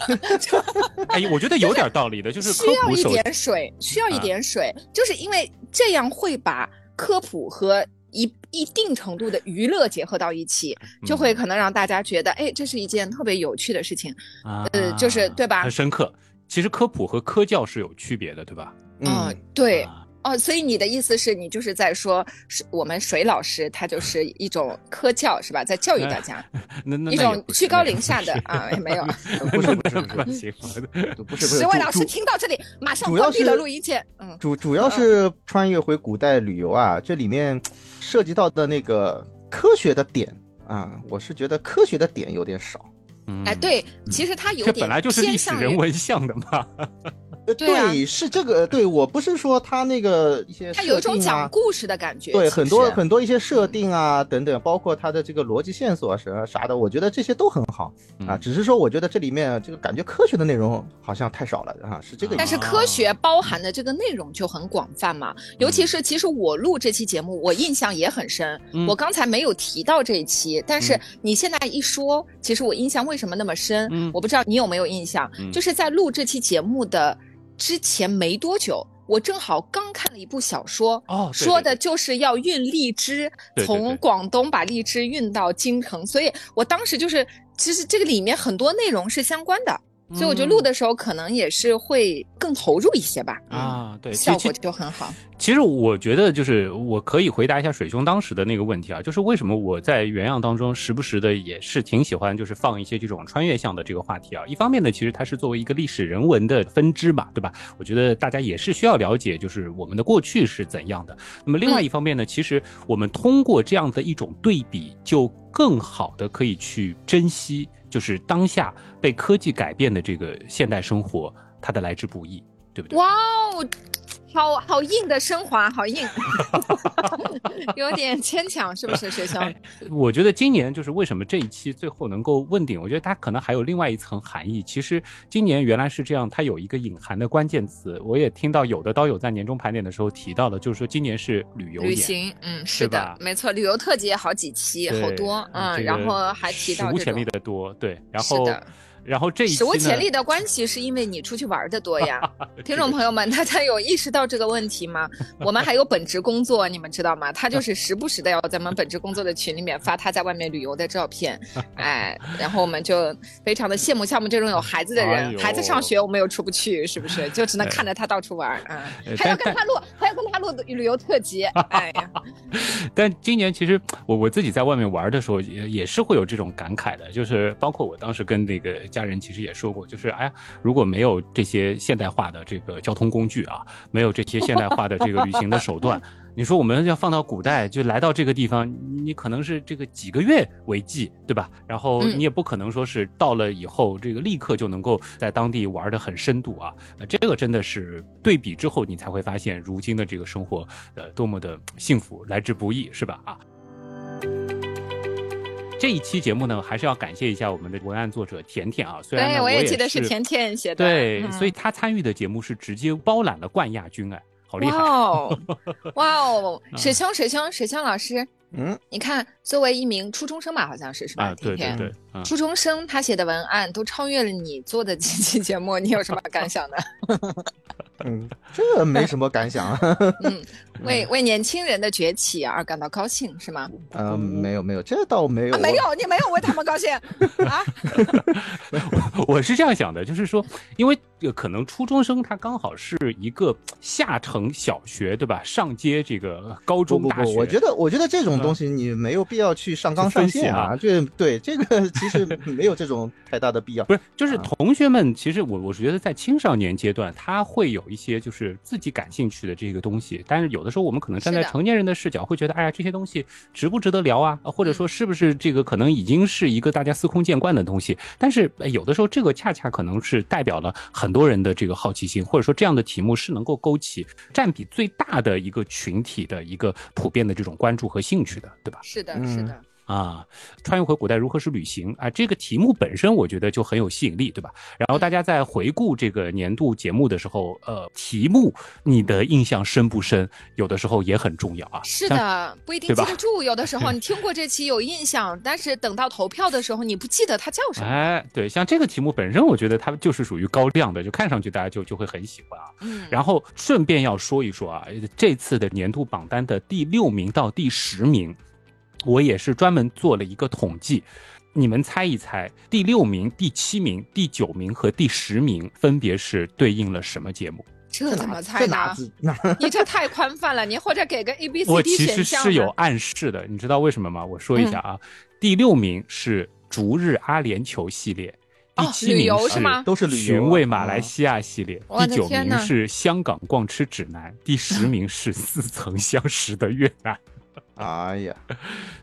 哎，我觉得有点道理的，就是需要一点水，需要一啊点水，就是因为这样会把科普和一一定程度的娱乐结合到一起，就嗯会可能让大家觉得，哎，这是一件特别有趣的事情。啊呃就是对吧很深刻。其实科普和科教是有区别的，对吧？嗯，嗯，对。啊哦，所以你的意思是你就是在说，是我们水老师他就是一种科教是吧，在教育大家 那那一种居高临下的啊，也没有。不是不是不是 不是十位老师听到这里，马上关闭了录音键。嗯，主主要是穿越回古代旅游啊，这里面涉及到的那个科学的点啊，我是觉得科学的点有点少。嗯哎，，对，其实它有点这点本来就是历史人文向的嘛。呃，对啊是这个，对我不是说他那个一些他有一种讲故事的感觉。对，很多很多一些设定啊等等，包括他的这个逻辑线索啊啥啥的，我觉得这些都很好啊。嗯只是说，我觉得这里面这个感觉科学的内容好像太少了啊，是这个意思。但是科学包含的这个内容就很广泛嘛，尤其是其实我录这期节目，我印象也很深。嗯我刚才没有提到这一期，但是嗯你现在一说，其实我印象为什么那么深？嗯我不知道你有没有印象，嗯就是在录这期节目的之前没多久。我正好刚看了一部小说，哦对说的就是要运荔枝，从广东把荔枝运到京城，所以我当时就是，其实这个里面很多内容是相关的，所以我觉得录的时候可能也是会更投入一些吧。嗯啊，对，效果就很好。其实我觉得，就是我可以回答一下水兄当时的那个问题啊，就是为什么我在原样当中时不时的也是挺喜欢，就是放一些这种穿越向的这个话题啊。一方面呢，其实它是作为一个历史人文的分支嘛，对吧？我觉得大家也是需要了解，就是我们的过去是怎样的。那么另外一方面呢，其实我们通过这样的一种对比，就更好的可以去珍惜，就是当下被科技改变的这个现代生活，它的来之不易，对不对？哇哦，好好硬的升华，好硬，有点牵强，是不是，学兄？我觉得今年就是为什么这一期最后能够问鼎，我觉得它可能还有另外一层含义。其实今年原来是这样，它有一个隐含的关键词，我也听到有的刀友在年终盘点的时候提到了，就是说今年是旅游年。旅行，嗯，是的，没错，旅游特辑也好几期，好多，嗯，然后还提到史无前例，的多，对，然是后的然后这一史无前例的关系是因为你出去玩的多呀，听众朋友们，大家有意识到这个问题吗？我们还有本职工作，你们知道吗？他就是时不时的要在我们本职工作的群里面发他在外面旅游的照片，哎，然后我们就非常的羡慕像我们这种有孩子的人，哎孩子上学我们又出不去，是不是？就只能看着他到处玩，嗯，呃还要但跟他录，还旅游特辑，哎呀，但今年其实我我自己在外面玩的时候也也是会有这种感慨的，就是包括我当时跟那个家人其实也说过，就是哎呀，如果没有这些现代化的这个交通工具啊，没有这些现代化的这个旅行的手段，你说我们要放到古代就来到这个地方，你你可能是这个几个月为计，对吧？然后嗯你也不可能说是到了以后这个立刻就能够在当地玩的很深度啊，呃，这个真的是对比之后你才会发现，如今的这个生活呃多么的幸福，来之不易，是吧？啊。这一期节目呢，还是要感谢一下我们的文案作者甜甜啊。虽然我也也记得是甜甜写的，对，嗯所以他参与的节目是直接包揽了冠亚军，哎，好厉害！哇哦，哇哦，啊。水兄，水兄，水兄老师，嗯，你看，作为一名初中生吧，好像是是吧？啊，对对甜甜对，嗯，初中生他写的文案都超越了你做的几期节目，你有什么感想呢？嗯，这没什么感想。嗯，为为年轻人的崛起而感到高兴是吗？嗯，没有没有，这倒没有。啊没有，你没有为他们高兴啊？我是这样想的，就是说，因为呃可能初中生他刚好是一个下城小学，对吧？上接这个高不不不，中大学，我觉得我觉得这种东西你没有必要去上纲上线啊。这对这个其实没有这种太大的必要。不是，就是啊同学们，其实我我是觉得在青少年阶段，他会有一些就是自己感兴趣的这个东西，但是有的时候我们可能站在成年人的视角，会觉得，哎呀，这些东西值不值得聊啊？啊或者说是不是这个可能已经是一个大家司空见惯的东西？但是呃有的时候，这个恰恰可能是代表了很多人的这个好奇心，或者说这样的题目是能够勾起占比最大的一个群体的一个普遍的这种关注和兴趣的，对吧？是的，嗯是的，啊，穿越回古代如何是旅行啊？这个题目本身我觉得就很有吸引力，对吧？然后大家在回顾这个年度节目的时候，呃，题目你的印象深不深，有的时候也很重要啊。是，的，不一定记得住。有的时候 你听过这期有印象，但是等到投票的时候，你不记得它叫什么。哎，对，像这个题目本身，我觉得它就是属于高亮的，就看上去大家就就会很喜欢啊。嗯，然后顺便要说一说啊，这次的年度榜单的第六名到第十名，我也是专门做了一个统计。你们猜一猜，第六名、第七名、第九名和第十名分别是对应了什么节目？这怎么猜这哪呢？子哪？你这太宽泛了，你或者给个 A、B、C、D 我其实是有暗示的，你知道为什么吗？我说一下啊，第六名是逐日阿联酋系列，第七名是都是旅游啊寻味马来西亚系列，第九名是香港逛吃指南，第十名是似曾相识的越南。哎呀，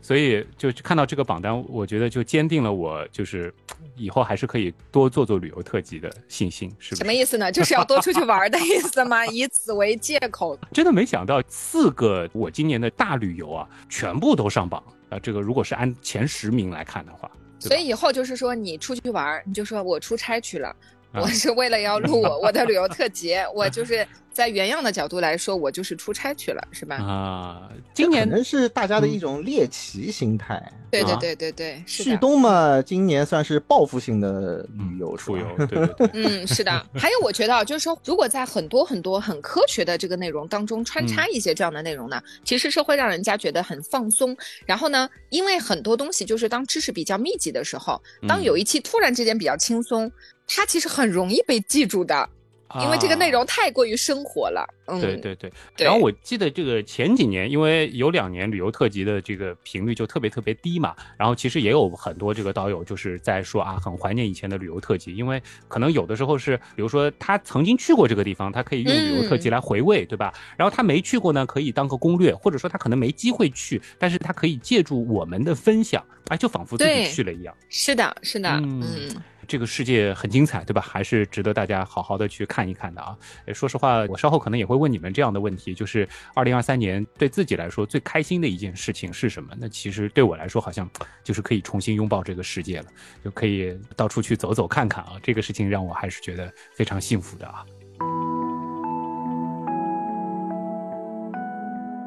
所以就看到这个榜单，我觉得就坚定了我就是以后还是可以多做做旅游特辑的信心，是是？什么意思呢？就是要多出去玩的意思吗？以此为借口。真的没想到四个我今年的大旅游啊，全部都上榜啊！这个如果是按前十名来看的话，所以以后就是说，你出去玩，你就说我出差去了，啊我是为了要录我我的旅游特辑，我就是在原样的角度来说，我就是出差去了，是吧？啊，今年能是大家的一种猎奇心态。啊对对对对对，是旭的。东嘛，今年算是报复性的旅游，出游，对对对，嗯，是的。还有，我觉得啊，就是说，如果在很多很多很科学的这个内容当中穿插一些这样的内容呢，其实是会让人家觉得很放松。然后呢，因为很多东西就是当知识比较密集的时候，当嗯有一期突然之间比较轻松，它其实很容易被记住的，因为这个内容太过于生活了。嗯，啊对对对，对。然后我记得这个前几年，因为有两年旅游特辑的这个频率就特别特别低嘛，然后其实也有很多这个导游就是在说啊，很怀念以前的旅游特辑，因为可能有的时候是，比如说他曾经去过这个地方，他可以用旅游特辑来回味，对吧？然后他没去过呢，可以当个攻略，或者说他可能没机会去，但是他可以借助我们的分享，哎，就仿佛自己去了一样。是的，是的，嗯。嗯这个世界很精彩，对吧？还是值得大家好好的去看一看的啊。说实话，我稍后可能也会问你们这样的问题，就是二零二三年对自己来说最开心的一件事情是什么？那其实对我来说，好像就是可以重新拥抱这个世界了，就可以到处去走走看看啊。这个事情让我还是觉得非常幸福的啊。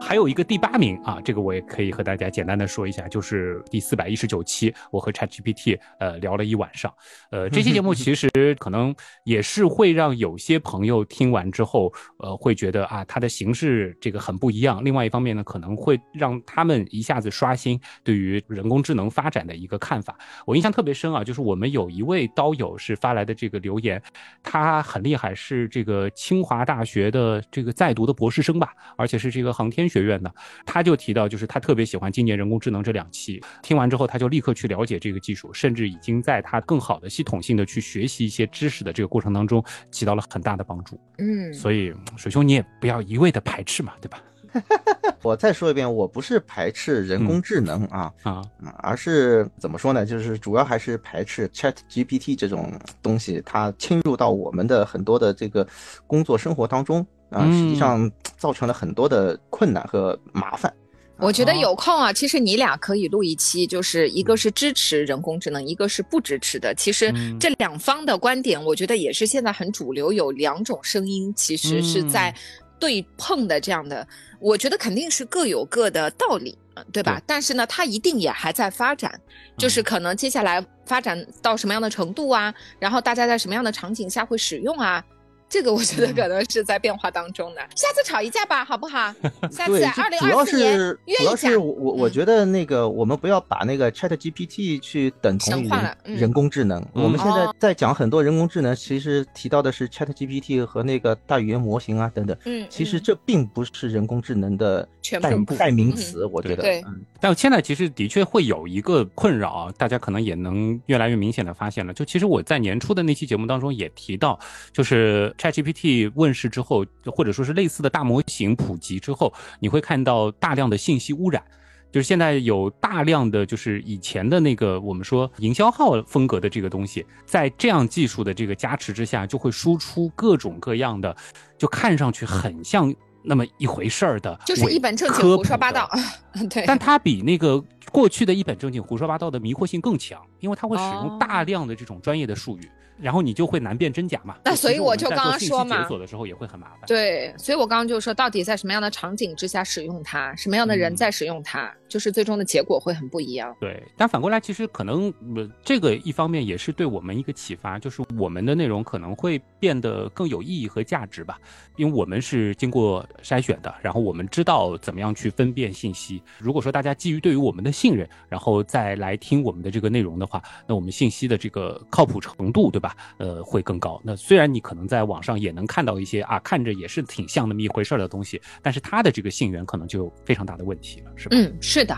还还有一个第八名啊，这个我也可以和大家简单的说一下，就是第四百一十九期，我和 ChatGPT 呃聊了一晚上。呃，这期节目其实可能也是会让有些朋友听完之后，呃，会觉得啊，它的形式这个很不一样。另外一方面呢，可能会让他们一下子刷新对于人工智能发展的一个看法。我印象特别深啊，就是我们有一位刀友是发来的这个留言，他很厉害，是这个清华大学的这个在读的博士生吧，而且是这个航天学院的。他就提到，就是他特别喜欢今年人工智能这两期，听完之后他就立刻去了解这个技术，甚至已经在他更好的系统性的去学习一些知识的这个过程当中起到了很大的帮助。嗯，所以水兄你也不要一味的排斥嘛，对吧？我再说一遍，我不是排斥人工智能啊啊，而是怎么说呢？就是主要还是排斥 Chat GPT 这种东西，它侵入到我们的很多的这个工作生活当中啊，实际上造成了很多的困难和麻烦。我觉得有空啊，其实你俩可以录一期，就是一个是支持人工智能，一个是不支持的。其实这两方的观点，我觉得也是现在很主流，有两种声音，其实是在对碰的这样的。我觉得肯定是各有各的道理，对吧？但是呢，它一定也还在发展，就是可能接下来发展到什么样的程度啊，然后大家在什么样的场景下会使用啊？这个我觉得可能是在变化当中的。下次吵一架吧，好不好？下次二零二四年约一下。主要是我我我觉得那个我们不要把那个 Chat GPT 去等同于人工智能。我们现在在讲很多人工智能，其实提到的是 Chat GPT 和那个大语言模型啊等等。嗯，其实这并不是人工智能的代代名词，我觉得。对。但现在其实的确会有一个困扰，大家可能也能越来越明显的发现了。就其实我在年初的那期节目当中也提到，就是。ChatGPT 问世之后，或者说是类似的大模型普及之后，你会看到大量的信息污染，就是现在有大量的就是以前的那个我们说营销号风格的这个东西，在这样技术的这个加持之下，就会输出各种各样的，就看上去很像那么一回事儿的，就是一本正经胡说八道，对。但它比那个过去的一本正经胡说八道的迷惑性更强，因为它会使用大量的这种专业的术语。然后你就会难辨真假嘛？那所以我就刚刚说嘛，解锁的时候也会很麻烦。对，所以我刚刚就说，到底在什么样的场景之下使用它，什么样的人在使用它，就是最终的结果会很不一样。对，但反过来，其实可能呃这个一方面也是对我们一个启发，就是我们的内容可能会变得更有意义和价值吧，因为我们是经过筛选的，然后我们知道怎么样去分辨信息。如果说大家基于对于我们的信任，然后再来听我们的这个内容的话，那我们信息的这个靠谱程度，对吧？呃，会更高。那虽然你可能在网上也能看到一些啊，看着也是挺像那么一回事儿的东西，但是它的这个信源可能就有非常大的问题了，是吧？嗯，是的。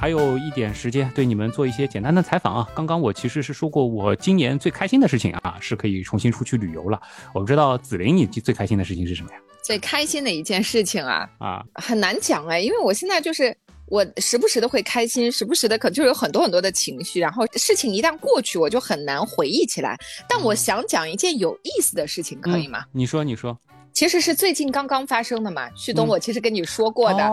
还有一点时间，对你们做一些简单的采访啊。刚刚我其实是说过，我今年最开心的事情啊，是可以重新出去旅游了。我不知道紫菱，你最开心的事情是什么呀？最开心的一件事情啊啊，很难讲哎，因为我现在就是。我时不时的会开心，时不时的可就有很多很多的情绪，然后事情一旦过去，我就很难回忆起来。但我想讲一件有意思的事情，可以吗？你说，你说。其实是最近刚刚发生的嘛，旭东，我其实跟你说过的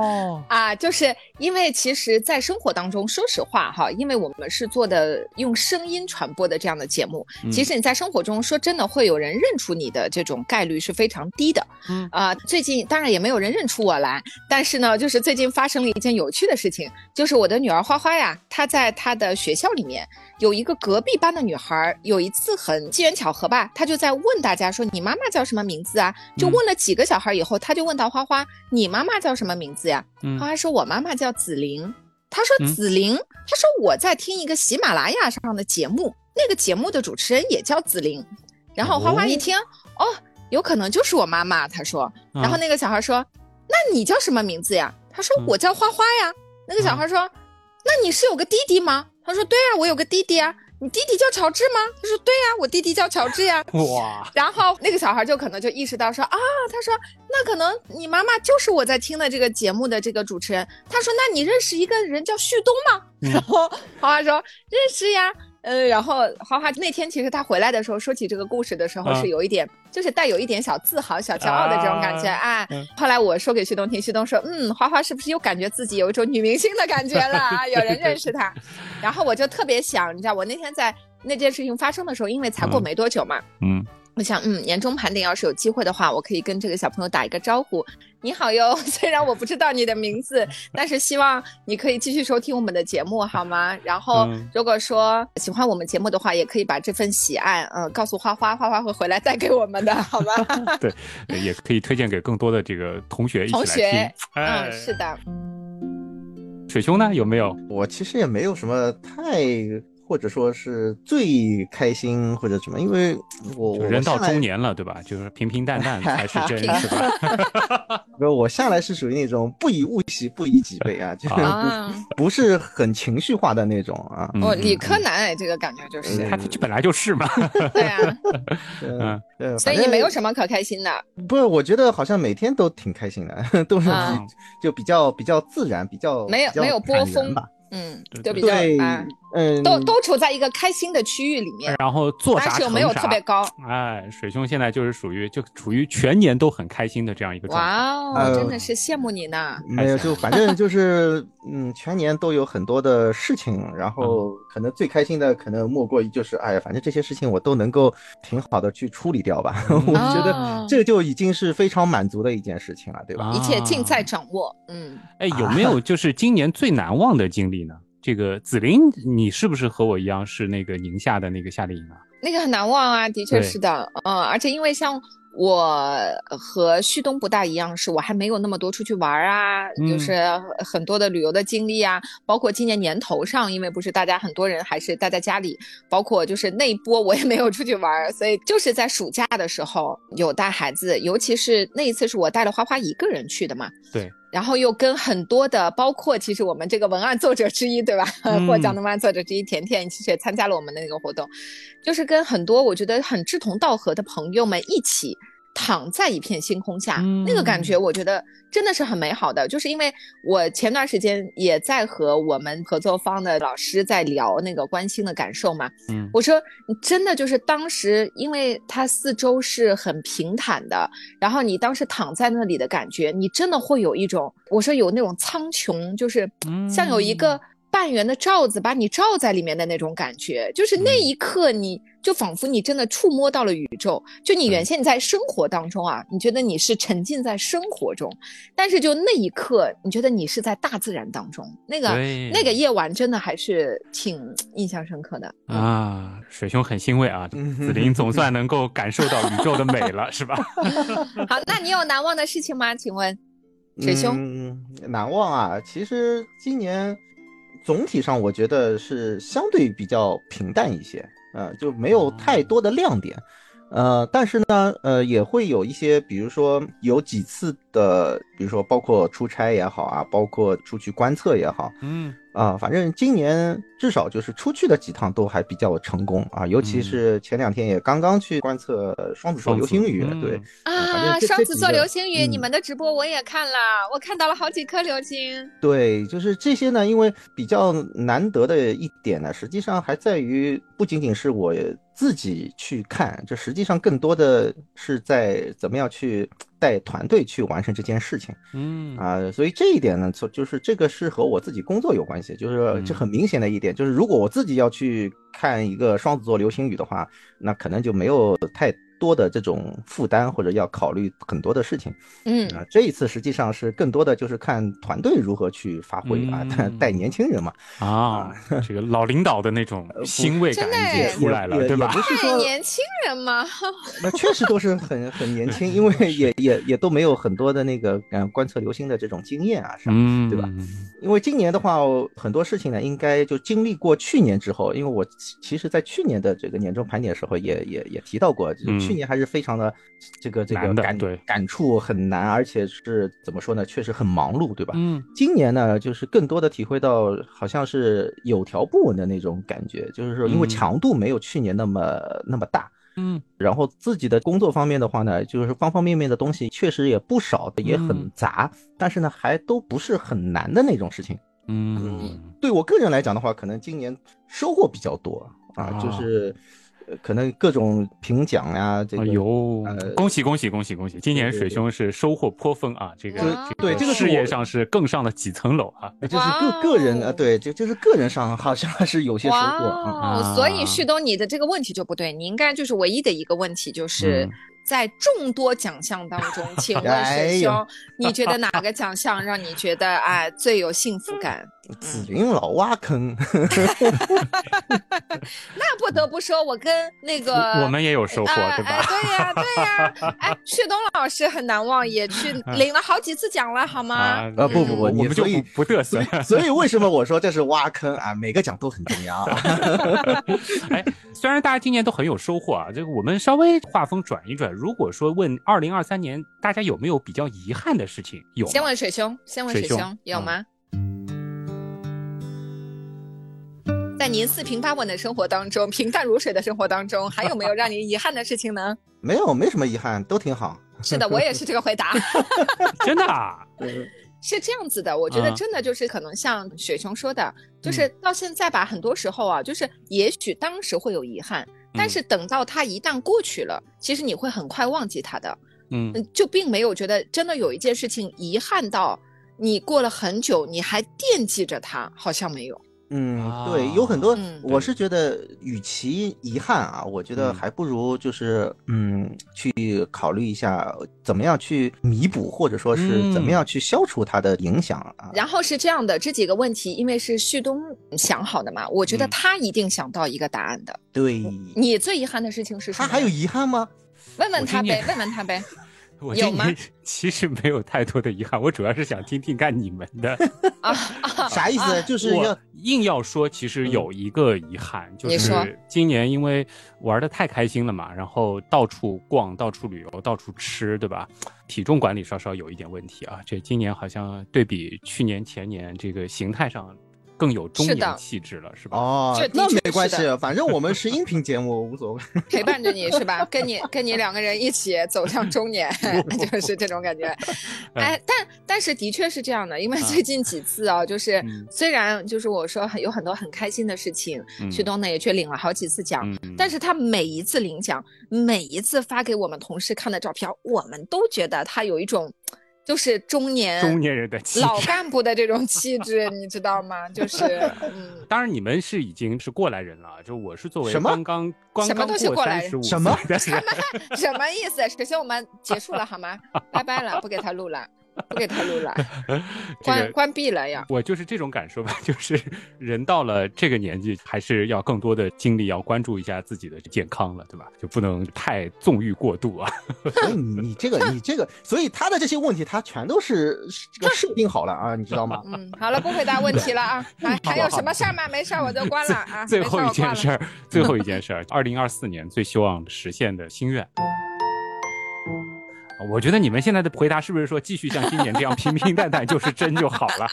啊，就是因为其实，在生活当中，说实话哈，因为我们是做的用声音传播的这样的节目，其实你在生活中说真的会有人认出你的这种概率是非常低的。嗯啊，最近当然也没有人认出我来，但是呢，就是最近发生了一件有趣的事情，就是我的女儿花花呀，她在她的学校里面。有一个隔壁班的女孩，有一次很机缘巧合吧，她就在问大家说：“你妈妈叫什么名字啊？”就问了几个小孩以后，她就问到花花：“你妈妈叫什么名字呀？”花花说：“我妈妈叫紫菱。”她说：“紫菱。”她说：“我在听一个喜马拉雅上的节目，那个节目的主持人也叫紫菱。”然后花花一听，哦，有可能就是我妈妈。她说，然后那个小孩说：“那你叫什么名字呀？”她说：“我叫花花呀。”那个小孩说：“那你是有个弟弟吗？”他说：“对啊，我有个弟弟啊，你弟弟叫乔治吗？”他说：“对啊，我弟弟叫乔治呀。”哇！然后那个小孩就可能就意识到说：“啊，他说那可能你妈妈就是我在听的这个节目的这个主持人。”他说：“那你认识一个人叫旭东吗？”然后花花说：“认识呀。”嗯，然后花花那天其实他回来的时候说起这个故事的时候是有一点，就是带有一点小自豪、小骄傲的这种感觉啊。后来我说给旭东听，旭东说：“嗯，花花是不是又感觉自己有一种女明星的感觉了啊？有人认识她。”然后我就特别想，你知道，我那天在那件事情发生的时候，因为才过没多久嘛，嗯，我想，嗯，年终盘点要是有机会的话，我可以跟这个小朋友打一个招呼。你好哟，虽然我不知道你的名字，但是希望你可以继续收听我们的节目，好吗？然后，如果说喜欢我们节目的话，也可以把这份喜爱，嗯，告诉花花，花花会回来带给我们的，好吗？对，也可以推荐给更多的这个同学一起来听。同学，嗯，是的。水兄呢？有没有？我其实也没有什么太。或者说是最开心或者什么，因为我人到中年了，对吧？就是平平淡淡才是真，是吧？不，我下来是属于那种不以物喜，不以己悲啊，就是不不是很情绪化的那种啊。哦，理科男哎，这个感觉就是，他本来就是嘛。对啊，嗯，所以你没有什么可开心的。不是，我觉得好像每天都挺开心的，都是就比较比较自然，比较没有没有波峰吧。嗯，就比较啊，嗯，都都处在一个开心的区域里面，然后做啥又没有特别高。哎，水兄现在就是属于就处于全年都很开心的这样一个状态。哇哦，真的是羡慕你呢。没有，就反正就是嗯，全年都有很多的事情，然后可能最开心的可能莫过于就是哎呀，反正这些事情我都能够挺好的去处理掉吧。我觉得这就已经是非常满足的一件事情了，对吧？一切尽在掌握。嗯，哎，有没有就是今年最难忘的经历呢？这个紫菱，你是不是和我一样是那个宁夏的那个夏令营啊？那个很难忘啊，的确是的，嗯，而且因为像。我和旭东不大一样，是我还没有那么多出去玩啊，就是很多的旅游的经历啊，包括今年年头上，因为不是大家很多人还是待在家里，包括就是那一波我也没有出去玩，所以就是在暑假的时候有带孩子，尤其是那一次是我带了花花一个人去的嘛，对，然后又跟很多的，包括其实我们这个文案作者之一，对吧？获奖的文案作者之一甜甜，其实也参加了我们的那个活动，就是跟很多我觉得很志同道合的朋友们一起。躺在一片星空下，那个感觉我觉得真的是很美好的。就是因为我前段时间也在和我们合作方的老师在聊那个关心的感受嘛。嗯，我说你真的就是当时，因为它四周是很平坦的，然后你当时躺在那里的感觉，你真的会有一种，我说有那种苍穹，就是像有一个。半圆的罩子把你罩在里面的那种感觉，就是那一刻，你就仿佛你真的触摸到了宇宙。就你原先在生活当中啊，你觉得你是沉浸在生活中，但是就那一刻，你觉得你是在大自然当中。那个那个夜晚真的还是挺印象深刻的啊！水兄很欣慰啊，紫菱总算能够感受到宇宙的美了，是吧？好，那你有难忘的事情吗？请问，水兄，难忘啊，其实今年。总体上，我觉得是相对比较平淡一些，呃，就没有太多的亮点，呃，但是呢，呃，也会有一些，比如说有几次的，比如说包括出差也好啊，包括出去观测也好，嗯。啊，反正今年至少就是出去的几趟都还比较成功啊，尤其是前两天也刚刚去观测双子座流星雨，对啊，双子座流星雨，你们的直播我也看了，我看到了好几颗流星。对，就是这些呢，因为比较难得的一点呢，实际上还在于不仅仅是我自己去看，这实际上更多的是在怎么样去。带团队去完成这件事情，嗯啊，所以这一点呢，就就是这个是和我自己工作有关系，就是这很明显的一点，就是如果我自己要去看一个双子座流星雨的话，那可能就没有太。多的这种负担或者要考虑很多的事情，嗯啊，这一次实际上是更多的就是看团队如何去发挥啊，带 带年轻人嘛啊，这个老领导的那种欣慰感已经出来了，对吧？不是说年轻人嘛？那确实都是很很年轻，因为 也也也都没有很多的那个嗯观测流星的这种经验啊，是吧？对吧？因为今年的话，很多事情呢，应该就经历过去年之后，因为我其实在去年的这个年终盘点的时候，也也也提到过。去年还是非常的这个这个感感触很难，而且是怎么说呢？确实很忙碌，对吧？嗯。今年呢，就是更多的体会到好像是有条不紊的那种感觉，就是说因为强度没有去年那么那么大，嗯。然后自己的工作方面的话呢，就是方方面面的东西确实也不少，也很杂，但是呢，还都不是很难的那种事情。嗯。对我个人来讲的话，可能今年收获比较多啊，就是。呃可能各种评奖呀，这个哎呃，恭喜恭喜恭喜恭喜！今年水兄是收获颇丰啊，这个哇对这个事业上是更上了几层楼啊。就是个个人啊，对，就就是个人上好像是有些收获啊。所以旭东，你的这个问题就不对，你应该就是唯一的一个问题，就是嗯在众多奖项当中，请问 水兄，你觉得哪个奖项让你觉得哎最有幸福感？紫云老挖坑，那不得不说，我跟那个我们也有收获，对吧？对呀，对呀，哎，旭东老师很难忘，也去领了好几次奖了，好吗？啊啊不不不你们就不不嘚瑟所以。所以为什么我说这是挖坑啊？每个奖都很重要。哎，虽然大家今年都很有收获啊，这个我们稍微画风转一转，如果说问二零二三年大家有没有比较遗憾的事情，有先问水兄，先问水兄有嗯在您四平八稳的生活当中，平淡如水的生活当中，还有没有让您遗憾的事情呢？没有，没什么遗憾，都挺好。是的，我也是这个回答。真的啊？是这样子的，我觉得啊真的就是可能像雪熊说的，嗯就是到现在吧，很多时候啊，就是也许当时会有遗憾，但嗯是等到它一旦过去了，其实你会很快忘记它的，嗯嗯，就并没有觉得真的有一件事情遗憾到你过了很久你还惦记着它，好像没有。嗯，啊对，有很多嗯，我是觉得，与其遗憾啊，我觉得嗯还不如就是，嗯，去考虑一下怎么样去弥补，或者说是怎么样去消除它的影响啊。然后是这样的，这几个问题因为是旭东想好的嘛，我觉得嗯他一定想到一个答案的。对，你最遗憾的事情是什么？他还有遗憾吗？问问他呗，问问他呗。我 其实没有太多的遗憾，我主要是想听听看你们的。啊啊，啥意思？就是要我硬要说，其实有一个遗憾，就是今年因为玩的太开心了嘛，然后到处逛、到处旅游、到处吃，对吧？体重管理稍稍有一点问题啊。这今年好像对比去年、前年，这个形态上更有中年气质了，是吧？哦那没关系，反正我们是音频节目，无所谓。陪伴着你是吧？跟你跟你两个人一起走向中年，就是这种感觉。哎，但但是的确是这样的，因为最近几次啊，就是嗯虽然就是我说很有很多很开心的事情，嗯旭东呢也去领了好几次奖，嗯但是他每一次领奖，每一次发给我们同事看的照片，我们都觉得他有一种就是中年中年人的气质。老干部的这种气质，你知道吗？就是 嗯。当然，你们是已经是过来人了，就我是作为什么刚刚刚刚什么东西过来人三十五什么的人，什么意思？首先我们结束了好吗？拜拜了，不给他录了，不给他录了，这关个关闭了呀。我就是这种感受吧，就是人到了这个年纪，还是要更多的精力要关注一下自己的健康了，对吧？就不能太纵欲过度啊。所以你你这个你这个，所以他的这些问题，他全都是这个设定好了啊，你知道吗？嗯，好了，不回答问题了啊。还还有什么事儿吗？没事儿，我就关了啊。最后一件事儿，最后一件事儿，二零二四年最希望实现的心愿。我觉得你们现在的回答是不是说继续像今年这样平平淡淡就是真就好了？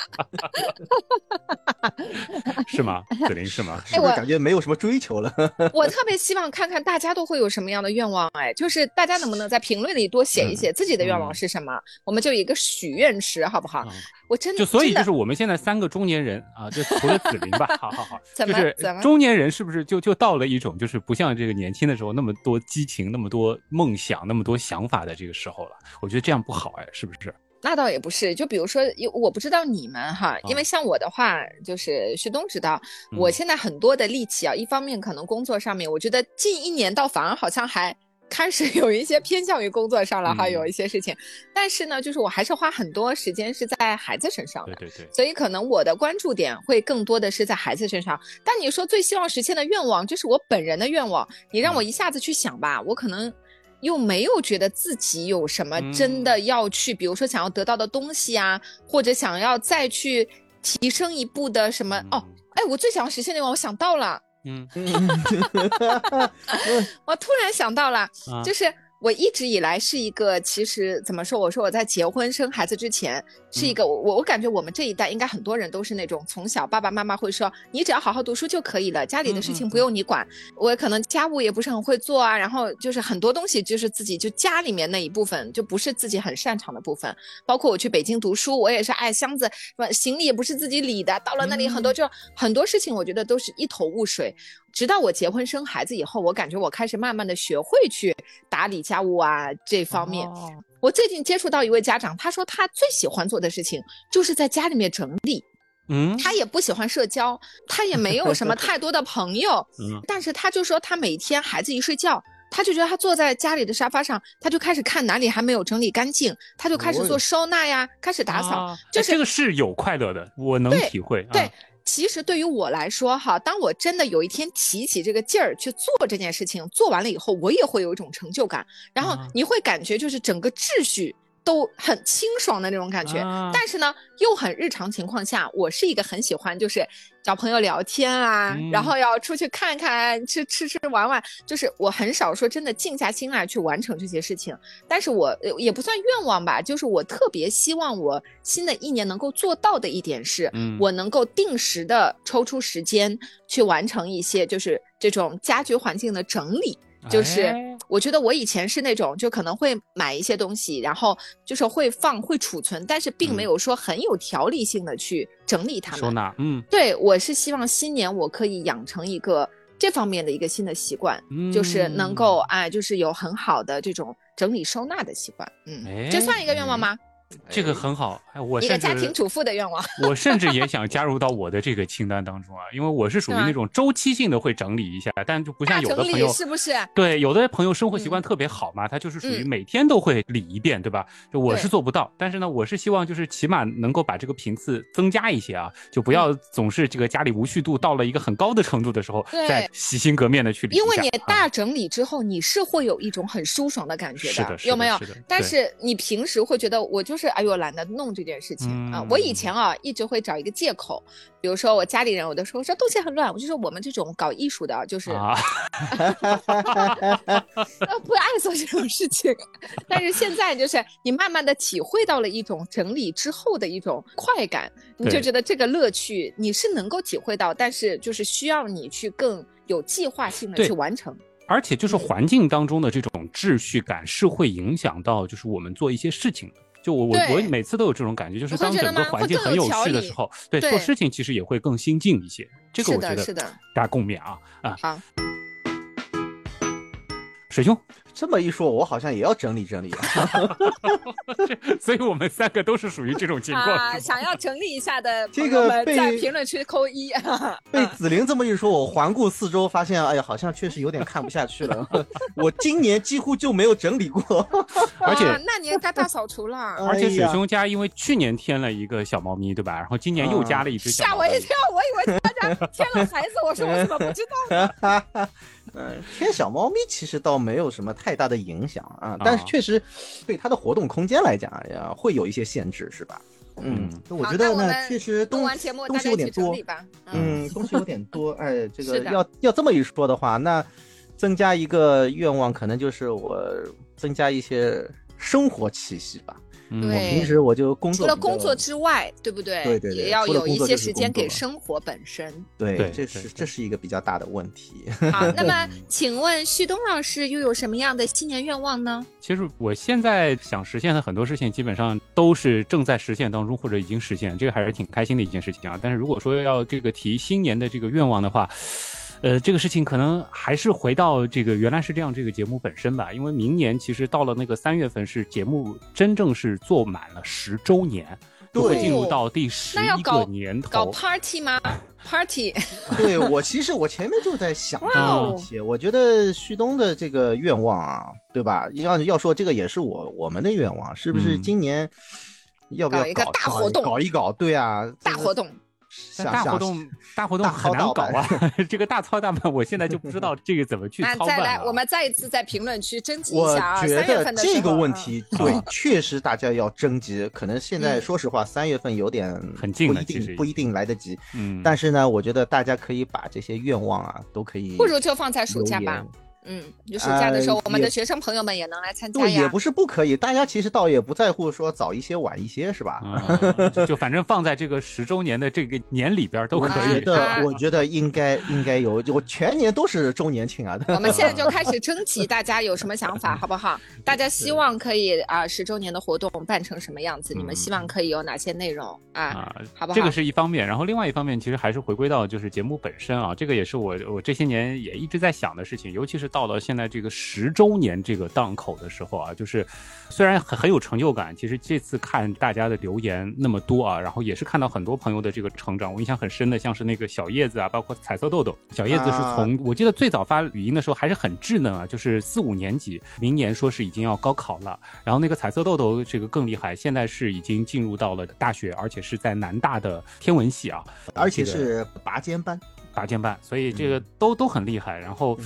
是吗？子林是吗？是不是我感觉没有什么追求了？我特别希望看看大家都会有什么样的愿望，哎，就是大家能不能在评论里多写一写自己的愿望是什么？我们就有一个许愿池，好不好？嗯我真的就所以就是我们现在三个中年人啊，就除了子林吧，好好好，怎么中年人是不是就就到了一种就是不像这个年轻的时候那么多激情、那么多梦想、那么多想法的这个时候了？我觉得这样不好哎，是不是？那倒也不是，就比如说，因我不知道你们哈，因为像我的话，就是旭东知道，嗯我现在很多的力气啊，一方面可能工作上面，我觉得近一年倒反而好像还开始有一些偏向于工作上了哈，嗯有一些事情，但是呢，就是我还是花很多时间是在孩子身上的。对对对，所以可能我的关注点会更多的是在孩子身上。但你说最希望实现的愿望，这是我本人的愿望。你让我一下子去想吧，我可能又没有觉得自己有什么真的要去，比如说想要得到的东西啊，或者想要再去提升一步的什么。哦，哎，我最想要实现的愿望，我想到了，嗯，我突然想到了，啊就是我一直以来是一个，其实怎么说？我说我在结婚生孩子之前，是一个我我我感觉我们这一代应该很多人都是那种从小爸爸妈妈会说你只要好好读书就可以了，家里的事情不用你管。我可能家务也不是很会做啊，然后就是很多东西就是自己就家里面那一部分就不是自己很擅长的部分。包括我去北京读书，我也是哎箱子行李也不是自己理的，到了那里很多就很多事情我觉得都是一头雾水。直到我结婚生孩子以后，我感觉我开始慢慢的学会去打理家务啊这方面。我最近接触到一位家长，他说他最喜欢做的事情就是在家里面整理。嗯，他也不喜欢社交，他也没有什么太多的朋友。嗯，但是他就说他每天孩子一睡觉，他就觉得他坐在家里的沙发上，他就开始看哪里还没有整理干净，他就开始做收纳呀，开始打扫。就是这个是有快乐的，我能体会。对。其实对于我来说，哈，当我真的有一天提起这个劲儿去做这件事情，做完了以后，我也会有一种成就感。然后你会感觉就是整个秩序都很清爽的那种感觉。但是呢，又很日常情况下，我是一个很喜欢就是。找朋友聊天啊，然后要出去看看，吃吃吃玩玩，就是我很少说真的静下心来去完成这些事情。但是我也不算愿望吧，就是我特别希望我新的一年能够做到的一点是，我能够定时的抽出时间去完成一些就是这种家居环境的整理。就是我觉得我以前是那种就可能会买一些东西，然后就是会放会储存，但是并没有说很有条理性的去整理它们。收纳，嗯，对我是希望新年我可以养成一个这方面的一个新的习惯，就是能够哎，就是有很好的这种整理收纳的习惯。嗯，这算一个愿望吗？这个很好，哎，我一个家庭主妇的愿望，我甚至也想加入到我的这个清单当中啊，因为我是属于那种周期性的会整理一下，但就不像有的朋友是不是？对，有的朋友生活习惯特别好嘛，他就是属于每天都会理一遍，对吧？就我是做不到，但是呢，我是希望就是起码能够把这个频次增加一些啊，就不要总是这个家里无序度到了一个很高的程度的时候，再洗心革面的去理。因为你大整理之后，你是会有一种很舒爽的感觉的，有没有？但是你平时会觉得我就是哎呦懒得弄。这件事情啊，我以前啊一直会找一个借口，比如说我家里人，有的时候说东西很乱，我就说我们这种搞艺术的，就是啊 不爱做这种事情。但是现在就是你慢慢的体会到了一种整理之后的一种快感，你就觉得这个乐趣你是能够体会到，但是就是需要你去更有计划性的去完成。而且就是环境当中的这种秩序感是会影响到就是我们做一些事情的。就我我我每次都有这种感觉，就是当整个环境很有序的时候，对做事情其实也会更心静一些。这个我觉得大家共勉啊啊。好，水兄。这么一说，我好像也要整理整理了。所以我们三个都是属于这种情况。啊，想要整理一下的，这个在评论区扣一。被紫菱这么一说，我环顾四周，发现，哎呀，好像确实有点看不下去了。我今年几乎就没有整理过，而且那年该大扫除了。而且水兄家因为去年添了一个小猫咪，对吧？然后今年又加了一只。吓我一跳，我以为大家添了孩子，我说我怎么不知道呢？嗯，添小猫咪其实倒没有什么太大的影响啊，但是确实对它的活动空间来讲呀，会有一些限制，是吧？嗯，我觉得呢，确实东东西有点多，嗯，东西有点多，哎，这 个要要这么一说的话，那增加一个愿望，可能就是我增加一些生活气息吧。我平时我就工作，除了工作之外，对不对？对对，也要有一些时间给生活本身。对，这是这是一个比较大的问题。好，那么请问旭东老师又有什么样的新年愿望呢？其实我现在想实现的很多事情，基本上都是正在实现当中或者已经实现，这个还是挺开心的一件事情啊。但是如果说要这个提新年的这个愿望的话，呃，这个事情可能还是回到这个原来是这样这个节目本身吧，因为明年其实到了那个三月份是节目真正是做满了十周年，都会进入到第十一个年头。搞 party 吗？party？对我其实我前面就在想这些，我觉得旭东的这个愿望啊，对吧？要要说这个也是我我们的愿望，是不是今年要不要搞一个大活动？搞一搞，对啊，大活动。大活动，大活动很难搞啊！这个大操大办，我现在就不知道这个怎么去操办。再来，我们再一次在评论区征集一下啊！三月份的这个问题，对，确实大家要征集。可能现在说实话，三月份有点很近，不一定不一定来得及。嗯，但是呢，我觉得大家可以把这些愿望啊，都可以。不如就放在暑假吧。嗯，就暑假的时候，呃我们的学生朋友们也能来参加对，也。不是不可以，大家其实倒也不在乎说早一些晚一些，是吧？啊就就反正放在这个十周年的这个年里边都可以。觉得，啊我觉得应该应该有，我全年都是周年庆啊。我们现在就开始 征集大家有什么想法，好不好？大家希望可以啊，十周年的活动办成什么样子？你们希望可以有哪些内容啊？啊，好不好？这个是一方面，然后另外一方面，其实还是回归到就是节目本身啊，这个也是我我这些年也一直在想的事情，尤其是到了现在这个十周年这个档口的时候啊，就是虽然很很有成就感，其实这次看大家的留言那么多啊，然后也是看到很多朋友的这个成长，我印象很深的，像是那个小叶子啊，包括彩色豆豆，小叶子是从、我记得最早发语音的时候还是很稚嫩啊，就是四五年级，明年说是已经要高考了，然后那个彩色豆豆这个更厉害，现在是已经进入到了大学，而且是在南大的天文系啊，而且是拔尖班，拔尖班，所以这个都、都很厉害。然后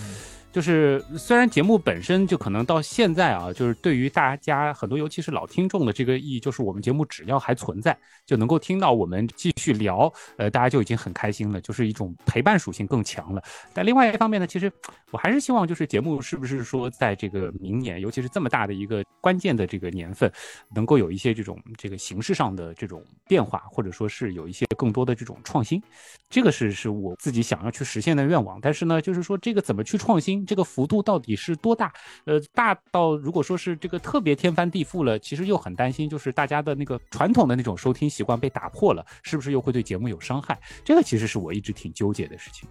就是虽然节目本身就可能到现在啊，就是对于大家很多尤其是老听众的这个意义，就是我们节目只要还存在，就能够听到我们继续聊，呃，大家就已经很开心了，就是一种陪伴属性更强了。但另外一方面呢，其实我还是希望就是节目是不是说在这个明年，尤其是这么大的一个关键的这个年份，能够有一些这种这个形式上的这种变化，或者说是有一些更多的这种创新，这个是是我自己想要去实现的愿望。但是呢，就是说这个怎么去创新，这个幅度到底是多大？呃，大到如果说是这个特别天翻地覆了，其实又很担心，就是大家的那个传统的那种收听习惯被打破了，是不是又会对节目有伤害？这个其实是我一直挺纠结的事情。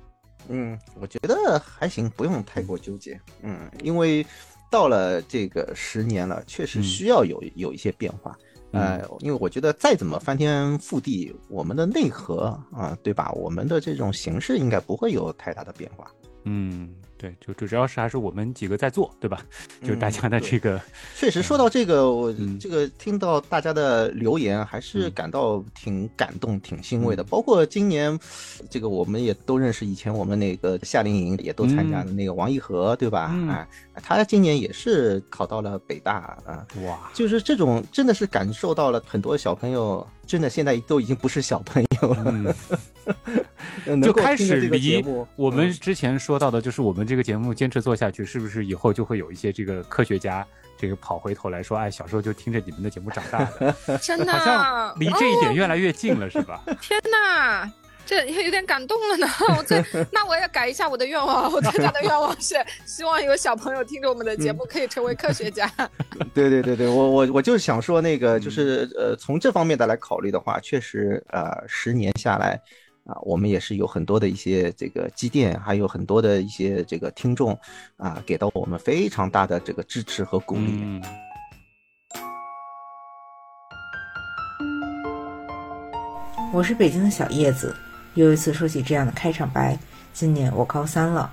嗯，我觉得还行，不用太过纠结。嗯，因为到了这个十年了，确实需要有、有一些变化。呃，因为我觉得再怎么翻天覆地，我们的内核啊，对吧？我们的这种形式应该不会有太大的变化。嗯，对，就就主要是还是我们几个在做，对吧？就是大家的这个，确实说到这个，我嗯这个听到大家的留言，还是感到挺感动、挺欣慰的。包括今年，这个我们也都认识，以前我们那个夏令营也都参加的那个王一禾，对吧？嗯哎，他今年也是考到了北大啊。哇，就是这种，真的是感受到了很多小朋友，真的现在都已经不是小朋友了，嗯就开始离我们之前说到的，就是我们这个节目坚持做下去，是不是以后就会有一些这个科学家，这个跑回头来说，哎，小时候就听着你们的节目长大的，真的好像离这一点越来越近了，是吧？天哪！这有点感动了呢，我这 那我也改一下我的愿望，我最大的愿望是希望有小朋友听着我们的节目可以成为科学家。对对对对，我我我就是想说，那嗯个就是呃，从这方面的来考虑的话，确实呃，十年下来啊、我们也是有很多的一些这个积淀，还有很多的一些这个听众啊、给到我们非常大的这个支持和鼓励。嗯我是北京的小叶子，又一次说起这样的开场白。今年我高三了，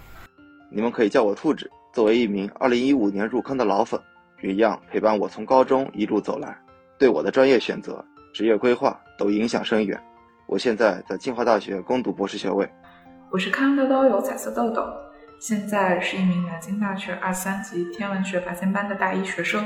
你们可以叫我兔子。作为一名2015年入坑的老粉，一样陪伴我从高中一路走来，对我的专业选择、职业规划都影响深远。我现在在清华大学攻读博士学位。我是康乐都有彩色豆豆，现在是一名南京大学二三级天文学拔尖班的大一学生。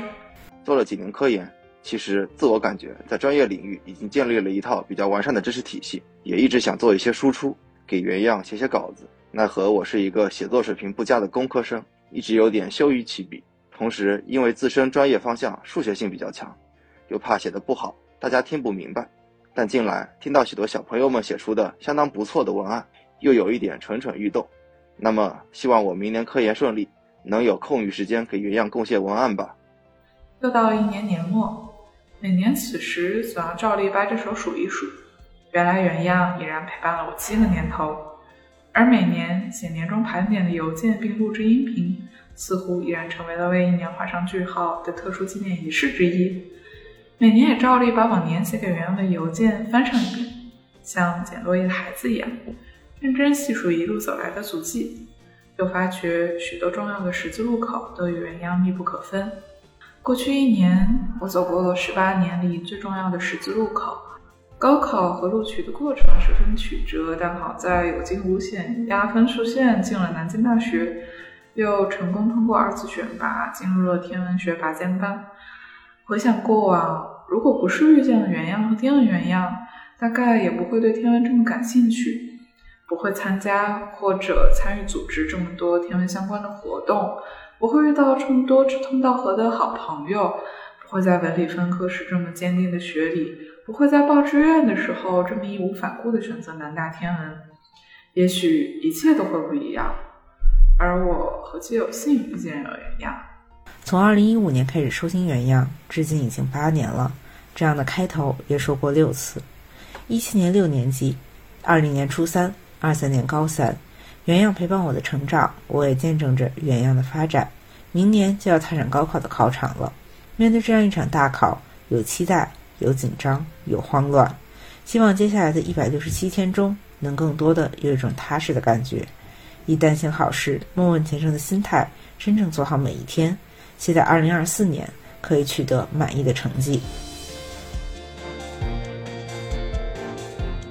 做了几年科研，其实自我感觉在专业领域已经建立了一套比较完善的知识体系，也一直想做一些输出，给原样写写稿子。奈何我是一个写作水平不佳的工科生，一直有点羞于起笔。同时，因为自身专业方向数学性比较强，又怕写的不好，大家听不明白。但近来听到许多小朋友们写出的相当不错的文案，又有一点蠢蠢欲动。那么，希望我明年科研顺利，能有空余时间给原样贡献文案吧。又到了一年年末，每年此时总要照例掰着手数一数，原来原样已然陪伴了我七个年头。而每年写年终盘点的邮件并录制音频，似乎已然成为了为一年画上句号的特殊纪念仪式之一。每年也照例把往年写给原样的邮件翻上一遍，像捡落叶的孩子一样，认真细数一路走来的足迹，又发觉许多重要的十字路口都与原样密不可分。过去一年，我走过了十八年里最重要的十字路口。高考和录取的过程十分曲折，但好在有惊无险，压分数线进了南京大学，又成功通过二次选拔，进入了天文学拔尖班。回想过往，如果不是遇见了原样和天文原样，大概也不会对天文这么感兴趣。不会参加或者参与组织这么多天文相关的活动，不会遇到这么多志同道合的好朋友，不会在文理分科时这么坚定的学理，不会在报志愿的时候这么义无反顾的选择南大天文。也许一切都会不一样，而我何其有幸遇见了原样。从二零一五年开始收听原样，至今已经八年了。这样的开头也说过六次：一七年六年级，二零年初三。二三年高三，原样陪伴我的成长，我也见证着原样的发展。明年就要踏上高考的考场了，面对这样一场大考，有期待，有紧张，有慌乱。希望接下来的一百六十七天中，能更多的有一种踏实的感觉，以担心好事、莫问前程的心态，真正做好每一天。期待二零二四年可以取得满意的成绩。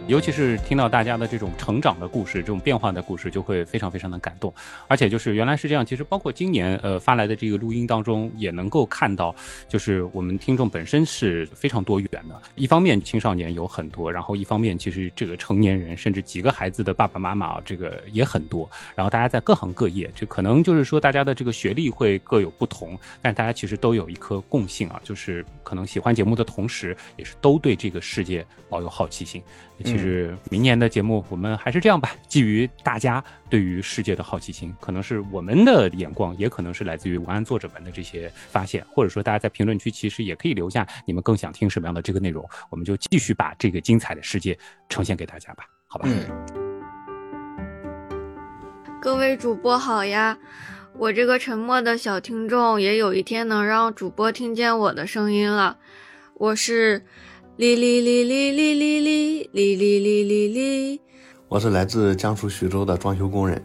尤其是听到大家的这种成长的故事，这种变化的故事，就会非常非常的感动。而且就是原来是这样，其实包括今年呃发来的这个录音当中，也能够看到，就是我们听众本身是非常多元的。一方面青少年有很多，然后一方面其实这个成年人，甚至几个孩子的爸爸妈妈这个也很多。然后大家在各行各业，这可能就是说大家的这个学历会各有不同，但大家其实都有一颗共性啊，就是可能喜欢节目的同时，也是都对这个世界保有好奇心。其实明年的节目，我们还是这样吧。基于大家对于世界的好奇心，可能是我们的眼光，也可能是来自于文案作者们的这些发现，或者说大家在评论区其实也可以留下你们更想听什么样的这个内容，我们就继续把这个精彩的世界呈现给大家吧，好吧？各位主播好呀，我这个沉默的小听众也有一天能让主播听见我的声音了，我是。哩哩哩哩哩哩哩哩哩哩哩哩，我是来自江苏徐州的装修工人，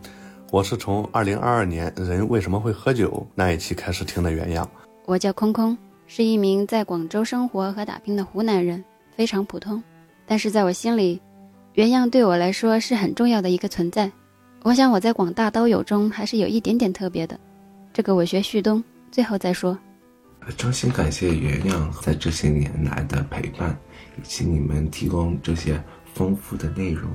我是从二零二二年人为什么会喝酒那一期开始听的原样。我叫空空，是一名在广州生活和打拼的湖南人，非常普通，但是在我心里，原样对我来说是很重要的一个存在。我想我在广大刀友中还是有一点点特别的，这个我学旭东，最后再说。衷心感谢原样在这些年来的陪伴，以及你们提供这些丰富的内容。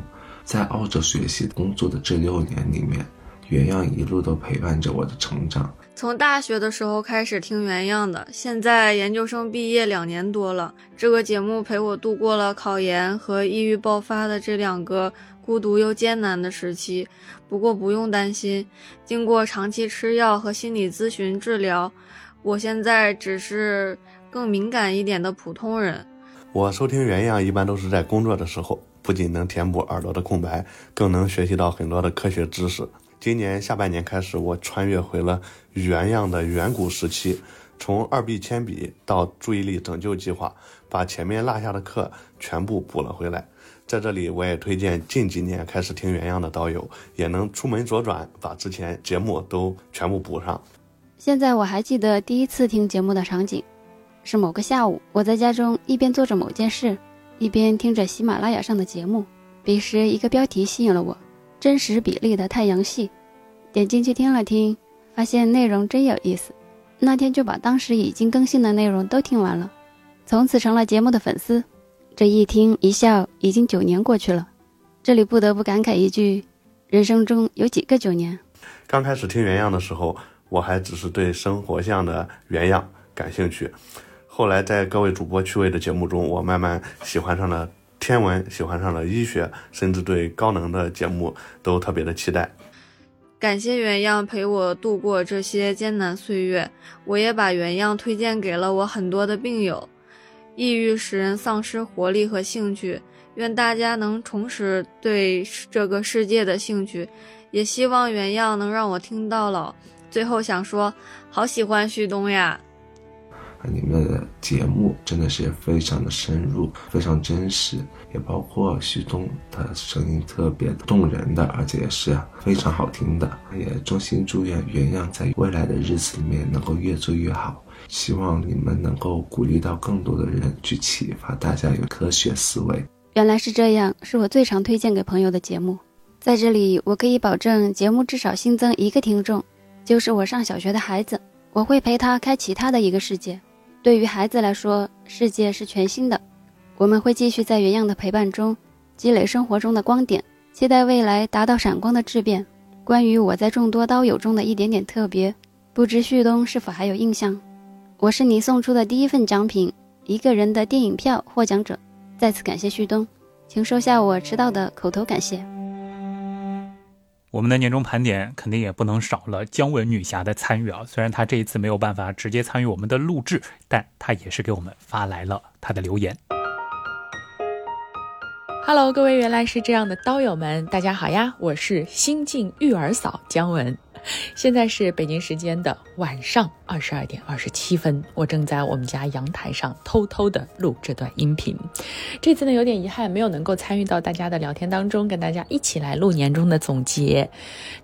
在澳洲学习工作的这六年里面，原样一路都陪伴着我的成长。从大学的时候开始听原样的，现在研究生毕业两年多了，这个节目陪我度过了考研和抑郁爆发的这两个孤独又艰难的时期。不过不用担心，经过长期吃药和心理咨询治疗。我现在只是更敏感一点的普通人。我收听原样一般都是在工作的时候，不仅能填补耳朵的空白，更能学习到很多的科学知识。今年下半年开始，我穿越回了原样的远古时期，从二 B 铅笔到注意力拯救计划，把前面落下的课全部补了回来。在这里，我也推荐近几年开始听原样的导友，也能出门左转，把之前节目都全部补上。现在我还记得第一次听节目的场景，是某个下午，我在家中一边做着某件事，一边听着喜马拉雅上的节目。彼时一个标题吸引了我：真实比例的太阳系。点进去听了听，发现内容真有意思。那天就把当时已经更新的内容都听完了，从此成了节目的粉丝。这一听一笑，已经九年过去了。这里不得不感慨一句：人生中有几个九年？刚开始听原样的时候。我还只是对生活像的原样感兴趣，后来在各位主播趣味的节目中，我慢慢喜欢上了天文，喜欢上了医学，甚至对高能的节目都特别的期待。感谢原样陪我度过这些艰难岁月，我也把原样推荐给了我很多的病友。抑郁使人丧失活力和兴趣，愿大家能重拾对这个世界的兴趣，也希望原样能让我听到老。最后想说，好喜欢旭东呀！你们的节目真的是非常的深入，非常真实，也包括旭东的声音特别动人的，而且也是非常好听的。也衷心祝愿原样在未来的日子里面能够越做越好，希望你们能够鼓励到更多的人，去启发大家有科学思维。原来是这样，是我最常推荐给朋友的节目。在这里，我可以保证节目至少新增一个听众。就是我上小学的孩子，我会陪他开启他的一个世界。对于孩子来说，世界是全新的。我们会继续在原样的陪伴中，积累生活中的光点，期待未来达到闪光的质变。关于我在众多刀友中的一点点特别，不知旭东是否还有印象？我是你送出的第一份奖品，一个人的电影票获奖者。再次感谢旭东，请收下我迟到的口头感谢。我们的年终盘点肯定也不能少了姜文女侠的参与啊！虽然她这一次没有办法直接参与我们的录制，但她也是给我们发来了她的留言。Hello，各位原来是这样的刀友们，大家好呀！我是新晋育儿嫂姜文。现在是北京时间的晚上二十二点二十七分，我正在我们家阳台上偷偷的录这段音频。这次呢有点遗憾，没有能够参与到大家的聊天当中，跟大家一起来录年终的总结。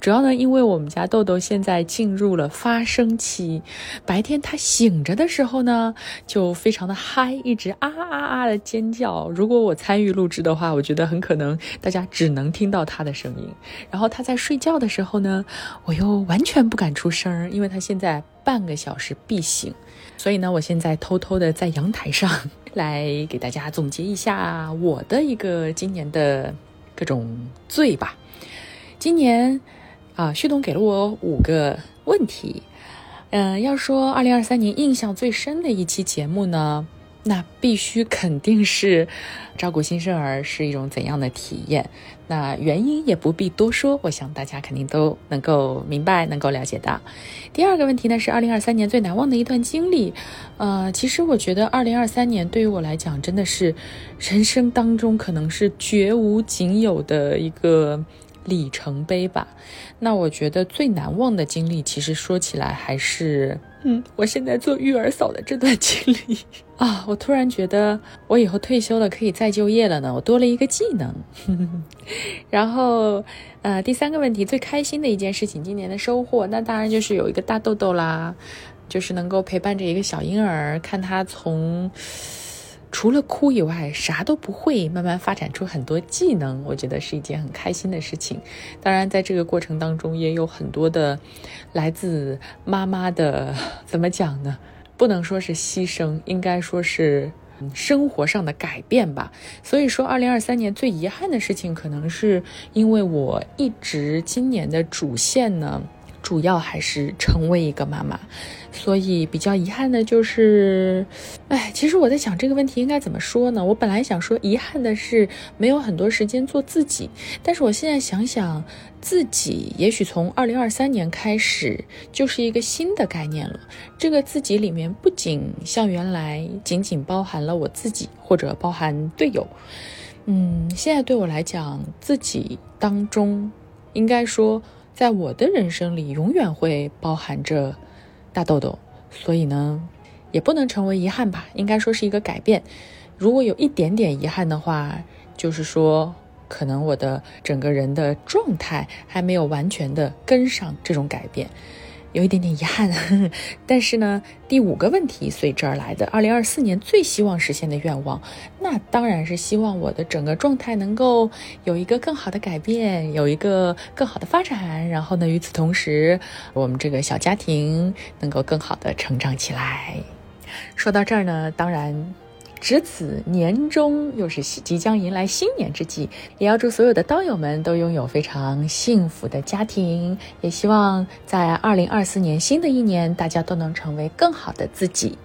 主要呢，因为我们家豆豆现在进入了发声期，白天他醒着的时候呢，就非常的嗨，一直啊啊啊的尖叫。如果我参与录制的话，我觉得很可能大家只能听到他的声音。然后他在睡觉的时候呢，我又完全不敢出声，因为他现在半个小时必醒，所以呢，我现在偷偷的在阳台上 来给大家总结一下我的一个今年的各种罪吧。今年啊，旭东给了我五个问题，嗯，要说二零二三年印象最深的一期节目呢。那必须肯定是照顾新生儿是一种怎样的体验？那原因也不必多说，我想大家肯定都能够明白，能够了解到。第二个问题呢是二零二三年最难忘的一段经历。呃，其实我觉得二零二三年对于我来讲真的是人生当中可能是绝无仅有的一个里程碑吧。那我觉得最难忘的经历，其实说起来还是。嗯，我现在做育儿嫂的这段经历啊，我突然觉得我以后退休了可以再就业了呢，我多了一个技能。然后，呃，第三个问题，最开心的一件事情，今年的收获，那当然就是有一个大豆豆啦，就是能够陪伴着一个小婴儿，看他从。除了哭以外，啥都不会，慢慢发展出很多技能，我觉得是一件很开心的事情。当然，在这个过程当中，也有很多的来自妈妈的，怎么讲呢？不能说是牺牲，应该说是生活上的改变吧。所以说，二零二三年最遗憾的事情，可能是因为我一直今年的主线呢。主要还是成为一个妈妈，所以比较遗憾的就是，哎，其实我在想这个问题应该怎么说呢？我本来想说遗憾的是没有很多时间做自己，但是我现在想想，自己也许从二零二三年开始就是一个新的概念了。这个自己里面不仅像原来仅仅包含了我自己或者包含队友，嗯，现在对我来讲，自己当中应该说。在我的人生里，永远会包含着大痘痘，所以呢，也不能成为遗憾吧，应该说是一个改变。如果有一点点遗憾的话，就是说，可能我的整个人的状态还没有完全的跟上这种改变。有一点点遗憾，但是呢，第五个问题随之而来的，二零二四年最希望实现的愿望，那当然是希望我的整个状态能够有一个更好的改变，有一个更好的发展，然后呢，与此同时，我们这个小家庭能够更好的成长起来。说到这儿呢，当然。值此年终，又是即将迎来新年之际，也要祝所有的刀友们都拥有非常幸福的家庭。也希望在二零二四年新的一年，大家都能成为更好的自己。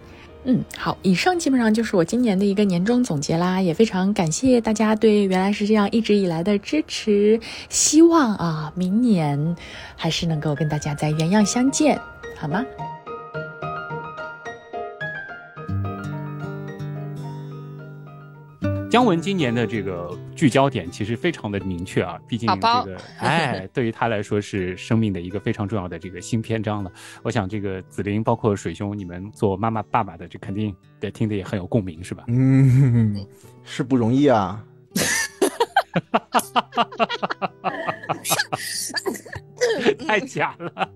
嗯，好，以上基本上就是我今年的一个年终总结啦，也非常感谢大家对原来是这样一直以来的支持。希望啊，明年还是能够跟大家在原样相见，好吗？姜文今年的这个聚焦点其实非常的明确啊，毕竟这个哎，对于他来说是生命的一个非常重要的这个新篇章了。我想这个紫菱包括水兄，你们做妈妈爸爸的，这肯定得听的也很有共鸣，是吧？嗯，是不容易啊。太假了，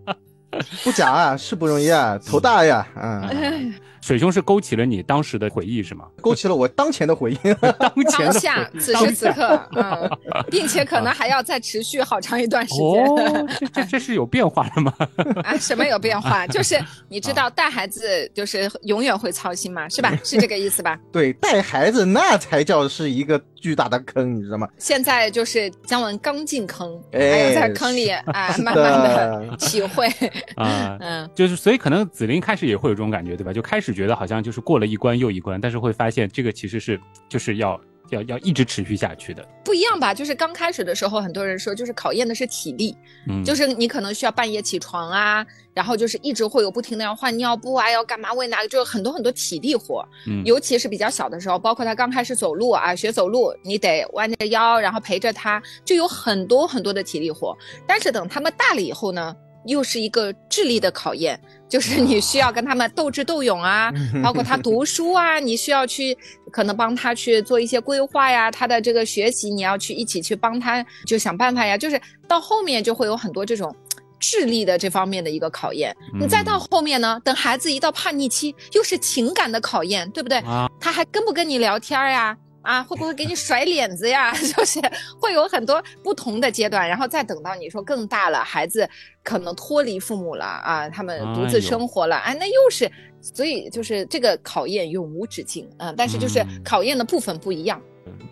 不假啊，是不容易啊，头大呀，嗯。水兄是勾起了你当时的回忆是吗？勾起了我当前的回忆，当前当下此时此刻，嗯，并且可能还要再持续好长一段时间。哦，这这这是有变化的吗？啊，什么有变化？就是你知道带孩子就是永远会操心嘛，是吧？是这个意思吧？对，带孩子那才叫是一个巨大的坑，你知道吗？现在就是姜文刚进坑，哎还有在坑里哎，是慢慢的的体会。啊，嗯，就是所以可能紫菱开始也会有这种感觉，对吧？就开始觉得好像就是过了一关又一关，但是会发现这个其实是就是要要要一直持续下去的。不一样吧？就是刚开始的时候，很多人说就是考验的是体力，嗯就是你可能需要半夜起床啊，然后就是一直会有不停的要换尿布啊，要干嘛喂奶，就是很多很多体力活。嗯尤其是比较小的时候，包括他刚开始走路啊，学走路，你得弯着腰，然后陪着他，就有很多很多的体力活。但是等他们大了以后呢，又是一个智力的考验，就是你需要跟他们斗智斗勇啊，包括他读书啊，你需要去可能帮他去做一些规划呀，他的这个学习你要去一起去帮他，就想办法呀，就是到后面就会有很多这种。智力的这方面的一个考验，你再到后面呢，等孩子一到叛逆期，又是情感的考验，对不对？啊他还跟不跟你聊天呀？啊，会不会给你甩脸子呀？就是会有很多不同的阶段，然后再等到你说更大了，孩子可能脱离父母了啊，他们独自生活了，哎，那又是，所以就是这个考验永无止境啊、嗯但是就是考验的部分不一样。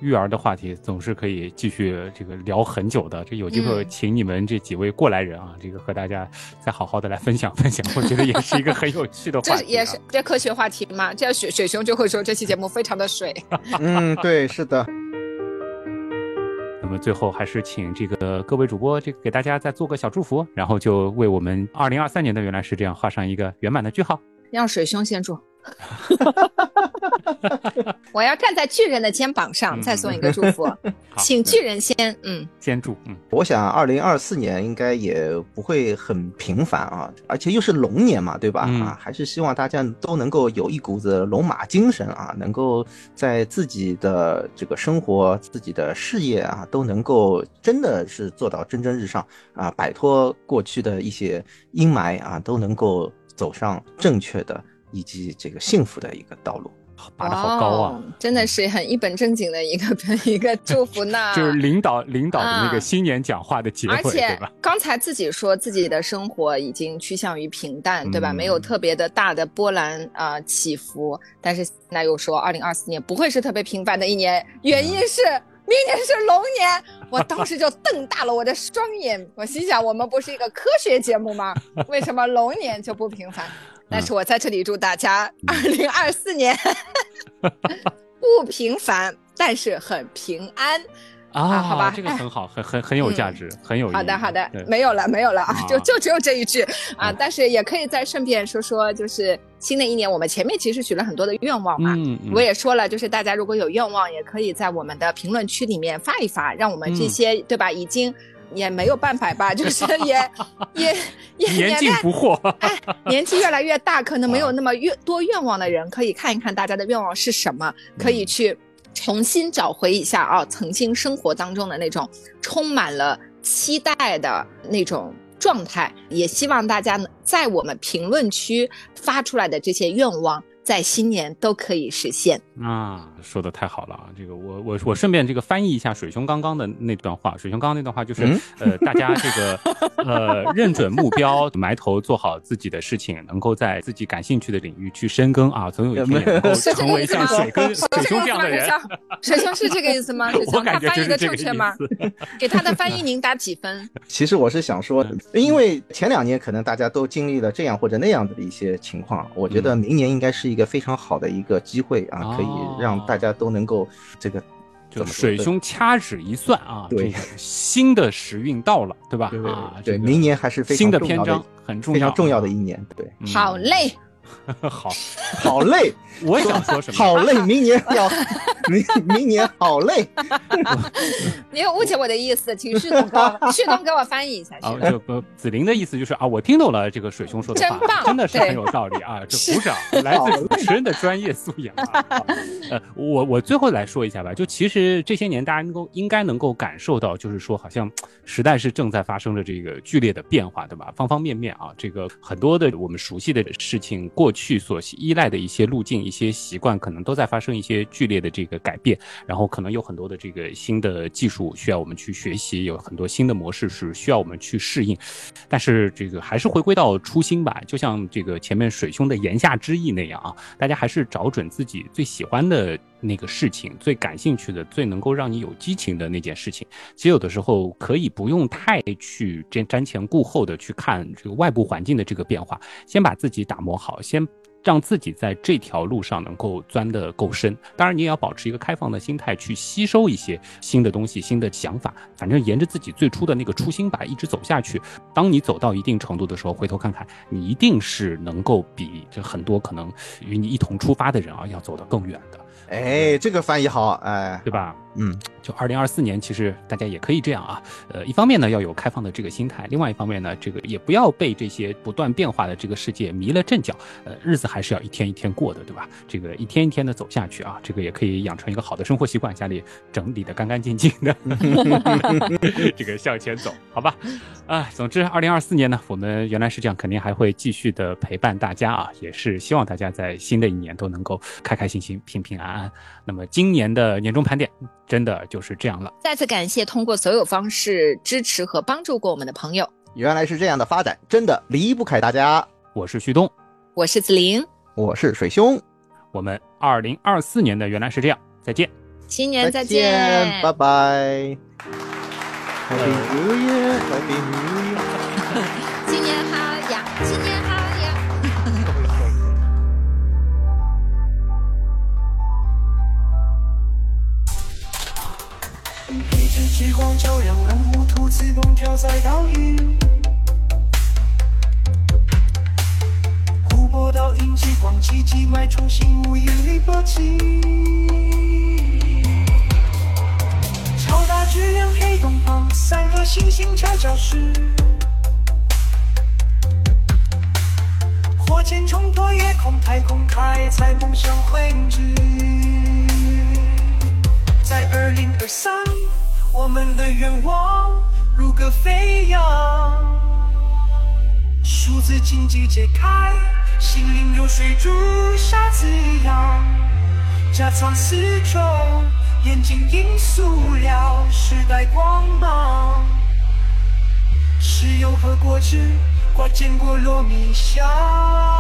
育儿的话题总是可以继续这个聊很久的，这有机会嗯请你们这几位过来人啊，这个和大家再好好的来分享分享，我觉得也是一个很有趣的话题、啊。这也是这科学话题嘛？这样雪雪熊就会说这期节目非常的水。嗯，对，是的。那么最后还是请这个各位主播，这个给大家再做个小祝福，然后就为我们二零二三年的原来是这样画上一个圆满的句号。让水兄先祝。我要站在巨人的肩膀上，再送一个祝福，请巨人先，嗯，先祝，嗯，我想二零二四年应该也不会很平凡啊，而且又是龙年嘛，对吧？嗯。啊，还是希望大家都能够有一股子龙马精神啊，能够在自己的这个生活、自己的事业啊，都能够真的是做到蒸蒸日上啊，摆脱过去的一些阴霾啊，都能够走上正确的以及这个幸福的一个道路。拔得好高啊！哦真的是很一本正经的一个 一个祝福呢。就是领导领导的那啊个新年讲话的结尾，对而且吧？刚才自己说自己的生活已经趋向于平淡，对吧？嗯没有特别的大的波澜啊、呃起伏。但是现在又说，二零二四年不会是特别平凡的一年，原因是。明年是龙年，我当时就瞪大了我的双眼，我心想，我们不是一个科学节目吗？为什么龙年就不平凡？但是我在这里祝大家二零二四年 不平凡，但是很平安。啊，好吧这个很好，很很很有价值，很有。好的，好的，没有了，没有了啊，啊就就只有这一句啊。但是也可以再顺便说说，就是新的一年，我们前面其实许了很多的愿望嘛。我也说了，就是大家如果有愿望，也可以在我们的评论区里面发一发，让我们这嗯些、对吧，已经也没有办法吧，就是也 也也年纪不惑。哎年纪越来越大，可能没啊有那么越多愿望的人，可以看一看大家的愿望是什么，可嗯以去重新找回一下啊，曾经生活当中的那种充满了期待的那种状态。也希望大家呢，在我们评论区发出来的这些愿望，在新年都可以实现。啊，说的太好了啊！这个我我我顺便这个翻译一下水兄刚刚的那段话。水兄刚刚那段话就是，嗯呃，大家这个 呃认准目标，埋头做好自己的事情，能够在自己感兴趣的领域去深耕啊，总有一天也能够成为？像水哥 水兄这样的人。水兄，是这个意思吗？水我兄，感觉就是他翻译的正确吗？给他的翻译您打几分？其实我是想说，因为前两年可能大家都经历了这样或者那样的一些情况，我觉得明年应该是一个非常好的一个机会啊，可以让大家都能够这个就水兄掐指一算啊，对。这个新的时运到了，对吧？对啊，对，明年还是非常新的篇章很重要，非常重要的一年，对，好嘞，好，好累，我想说什么？好累，明年要明明年好累，你误解我的意思，请旭东旭东给我翻译一下。啊，这个子玲的意思就是啊，我听懂了这个水兄说的话，真棒真的是很有道理啊！这鼓掌，来自主持人的专业素养呃，我我最后来说一下吧，就其实这些年大家能够应该能够感受到，就是说好像时代是正在发生着这个剧烈的变化，对吧？方方面面啊，这个很多的我们熟悉的事情过去所依赖的一些路径、一些习惯，可能都在发生一些剧烈的这个改变。然后可能有很多的这个新的技术需要我们去学习，有很多新的模式是需要我们去适应。但是这个还是回归到初心吧，就像这个前面水兄的言下之意那样啊，大家还是找准自己最喜欢的那个事情，最感兴趣的、最能够让你有激情的那件事情。其实有的时候可以不用太去瞻瞻前顾后的去看这个外部环境的这个变化，先把自己打磨好，先。让自己在这条路上能够钻得够深，当然你也要保持一个开放的心态，去吸收一些新的东西、新的想法。反正沿着自己最初的那个初心吧，一直走下去。当你走到一定程度的时候，回头看看，你一定是能够比这很多可能与你一同出发的人啊，要走得更远的。哎，这个翻译好，哎，对吧？嗯，就二零二四年，其实大家也可以这样啊。呃，一方面呢要有开放的这个心态，另外一方面呢，这个也不要被这些不断变化的这个世界迷了阵脚。呃，日子还是要一天一天过的，对吧？这个一天一天的走下去啊，这个也可以养成一个好的生活习惯，家里整理的干干净净的，这个向前走，好吧？啊，总之，二零二四年呢，我们原来是这样，肯定还会继续的陪伴大家啊，也是希望大家在新的一年都能够开开心心、平平安安。那么今年的年终盘点真的就是这样了。再次感谢通过所有方式支持和帮助过我们的朋友。原来是这样的发展，真的离不开大家。我是旭东，我是子玲，我是水兄。我们二零二四年的原来是这样，再见。新年再见，拜拜。Happy New Year，Happy New Year。一支激光照亮万物，兔自动跳在岛屿。湖泊倒映激光，奇迹脉冲新无引力波及。超大质量黑洞旁，三颗星星悄悄视。火箭冲破夜空，太空开采梦想绘制。在二零二三，我们的愿望如歌飞扬，数字经济解开，心灵如水朱砂滋养，夹藏四周，眼睛映塑料时代光芒，石油和果汁挂坚果糯米香。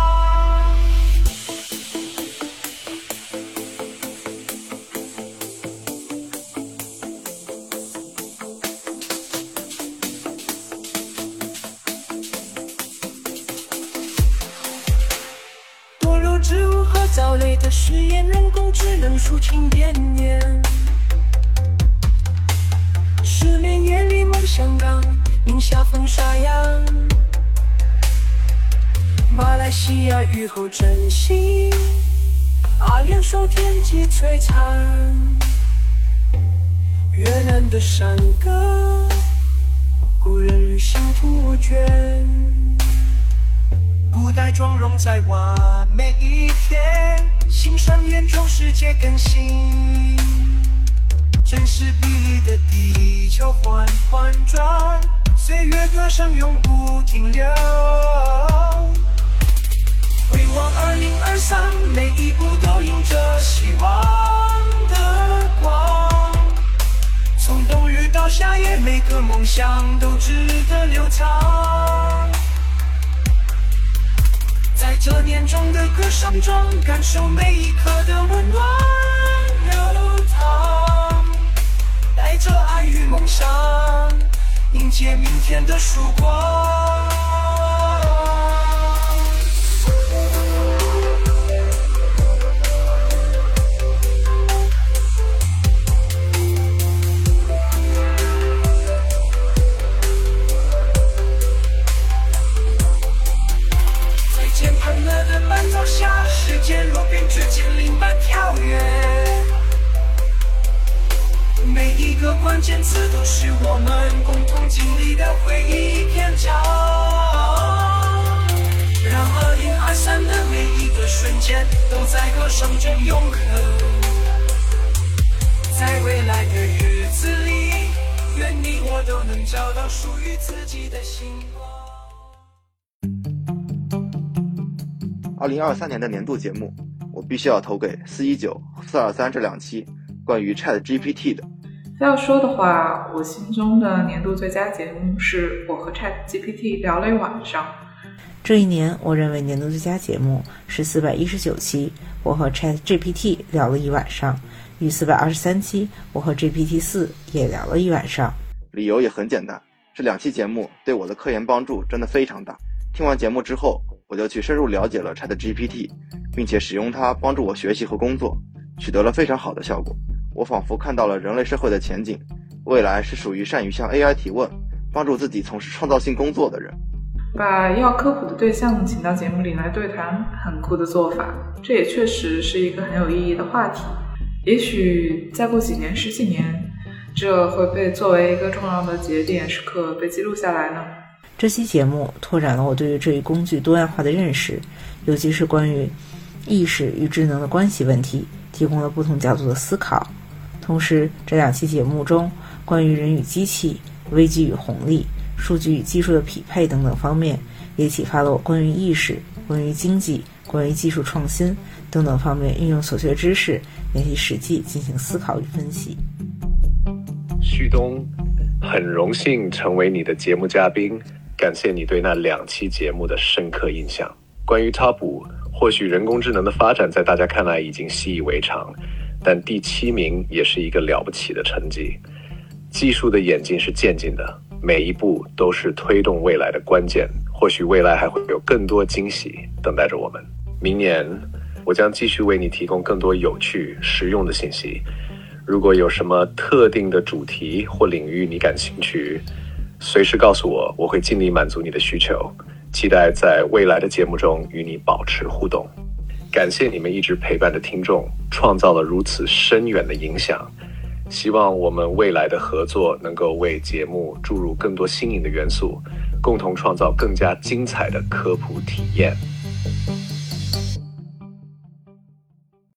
能抒情点点。失眠夜里梦香港，宁夏风沙扬。马来西亚雨后晨曦，阿联酋天际璀璨。越南的山歌，古人旅行不倦。古代妆容在完美一天，欣赏眼中世界更新。真实比例的地球缓缓转，岁月歌声永不停留。回望二零二三，每一步都映着希望的光。从冬日到夏夜，每个梦想都值得流淌。这年中的歌声中，感受每一刻的温暖流淌，带着爱与梦想，迎接明天的曙光。下，时间若变之间灵般跳跃。每一个关键词都是我们共同经历的回忆篇章。让二零二三的每一个瞬间都在歌声中永恒。在未来的日子里，愿你我都能找到属于自己的星光。二零二三年的年度节目，我必须要投给四一九、四二三这两期关于 Chat GPT 的。非要说的话，我心中的年度最佳节目是我和 Chat GPT 聊了一晚上。这一年，我认为年度最佳节目是四百一十九期，我和 Chat GPT 聊了一晚上；与四百二十三期，我和 GPT 四也聊了一晚上。理由也很简单，这两期节目对我的科研帮助真的非常大。听完节目之后，我就去深入了解了 Chat GPT，并且使用它帮助我学习和工作，取得了非常好的效果。我仿佛看到了人类社会的前景，未来是属于善于向 AI 提问，帮助自己从事创造性工作的人。把要科普的对象请到节目里来对谈，很酷的做法。这也确实是一个很有意义的话题。也许再过几年、十几年，这会被作为一个重要的节点时刻被记录下来呢。这期节目拓展了我对于这一工具多样化的认识，尤其是关于意识与智能的关系问题，提供了不同角度的思考。同时，这两期节目中关于人与机器、危机与红利、数据与技术的匹配等等方面，也启发了我关于意识、关于经济、关于技术创新等等方面运用所学知识，联系实际进行思考与分析。旭东，很荣幸成为你的节目嘉宾。感谢你对那两期节目的深刻印象。关于 Top 五，或许人工智能的发展在大家看来已经习以为常，但第七名也是一个了不起的成绩。技术的演进是渐进的，每一步都是推动未来的关键。或许未来还会有更多惊喜等待着我们。明年，我将继续为你提供更多有趣、实用的信息。如果有什么特定的主题或领域你感兴趣，随时告诉我，我会尽力满足你的需求。期待在未来的节目中与你保持互动。感谢你们一直陪伴的听众，创造了如此深远的影响。希望我们未来的合作能够为节目注入更多新颖的元素，共同创造更加精彩的科普体验。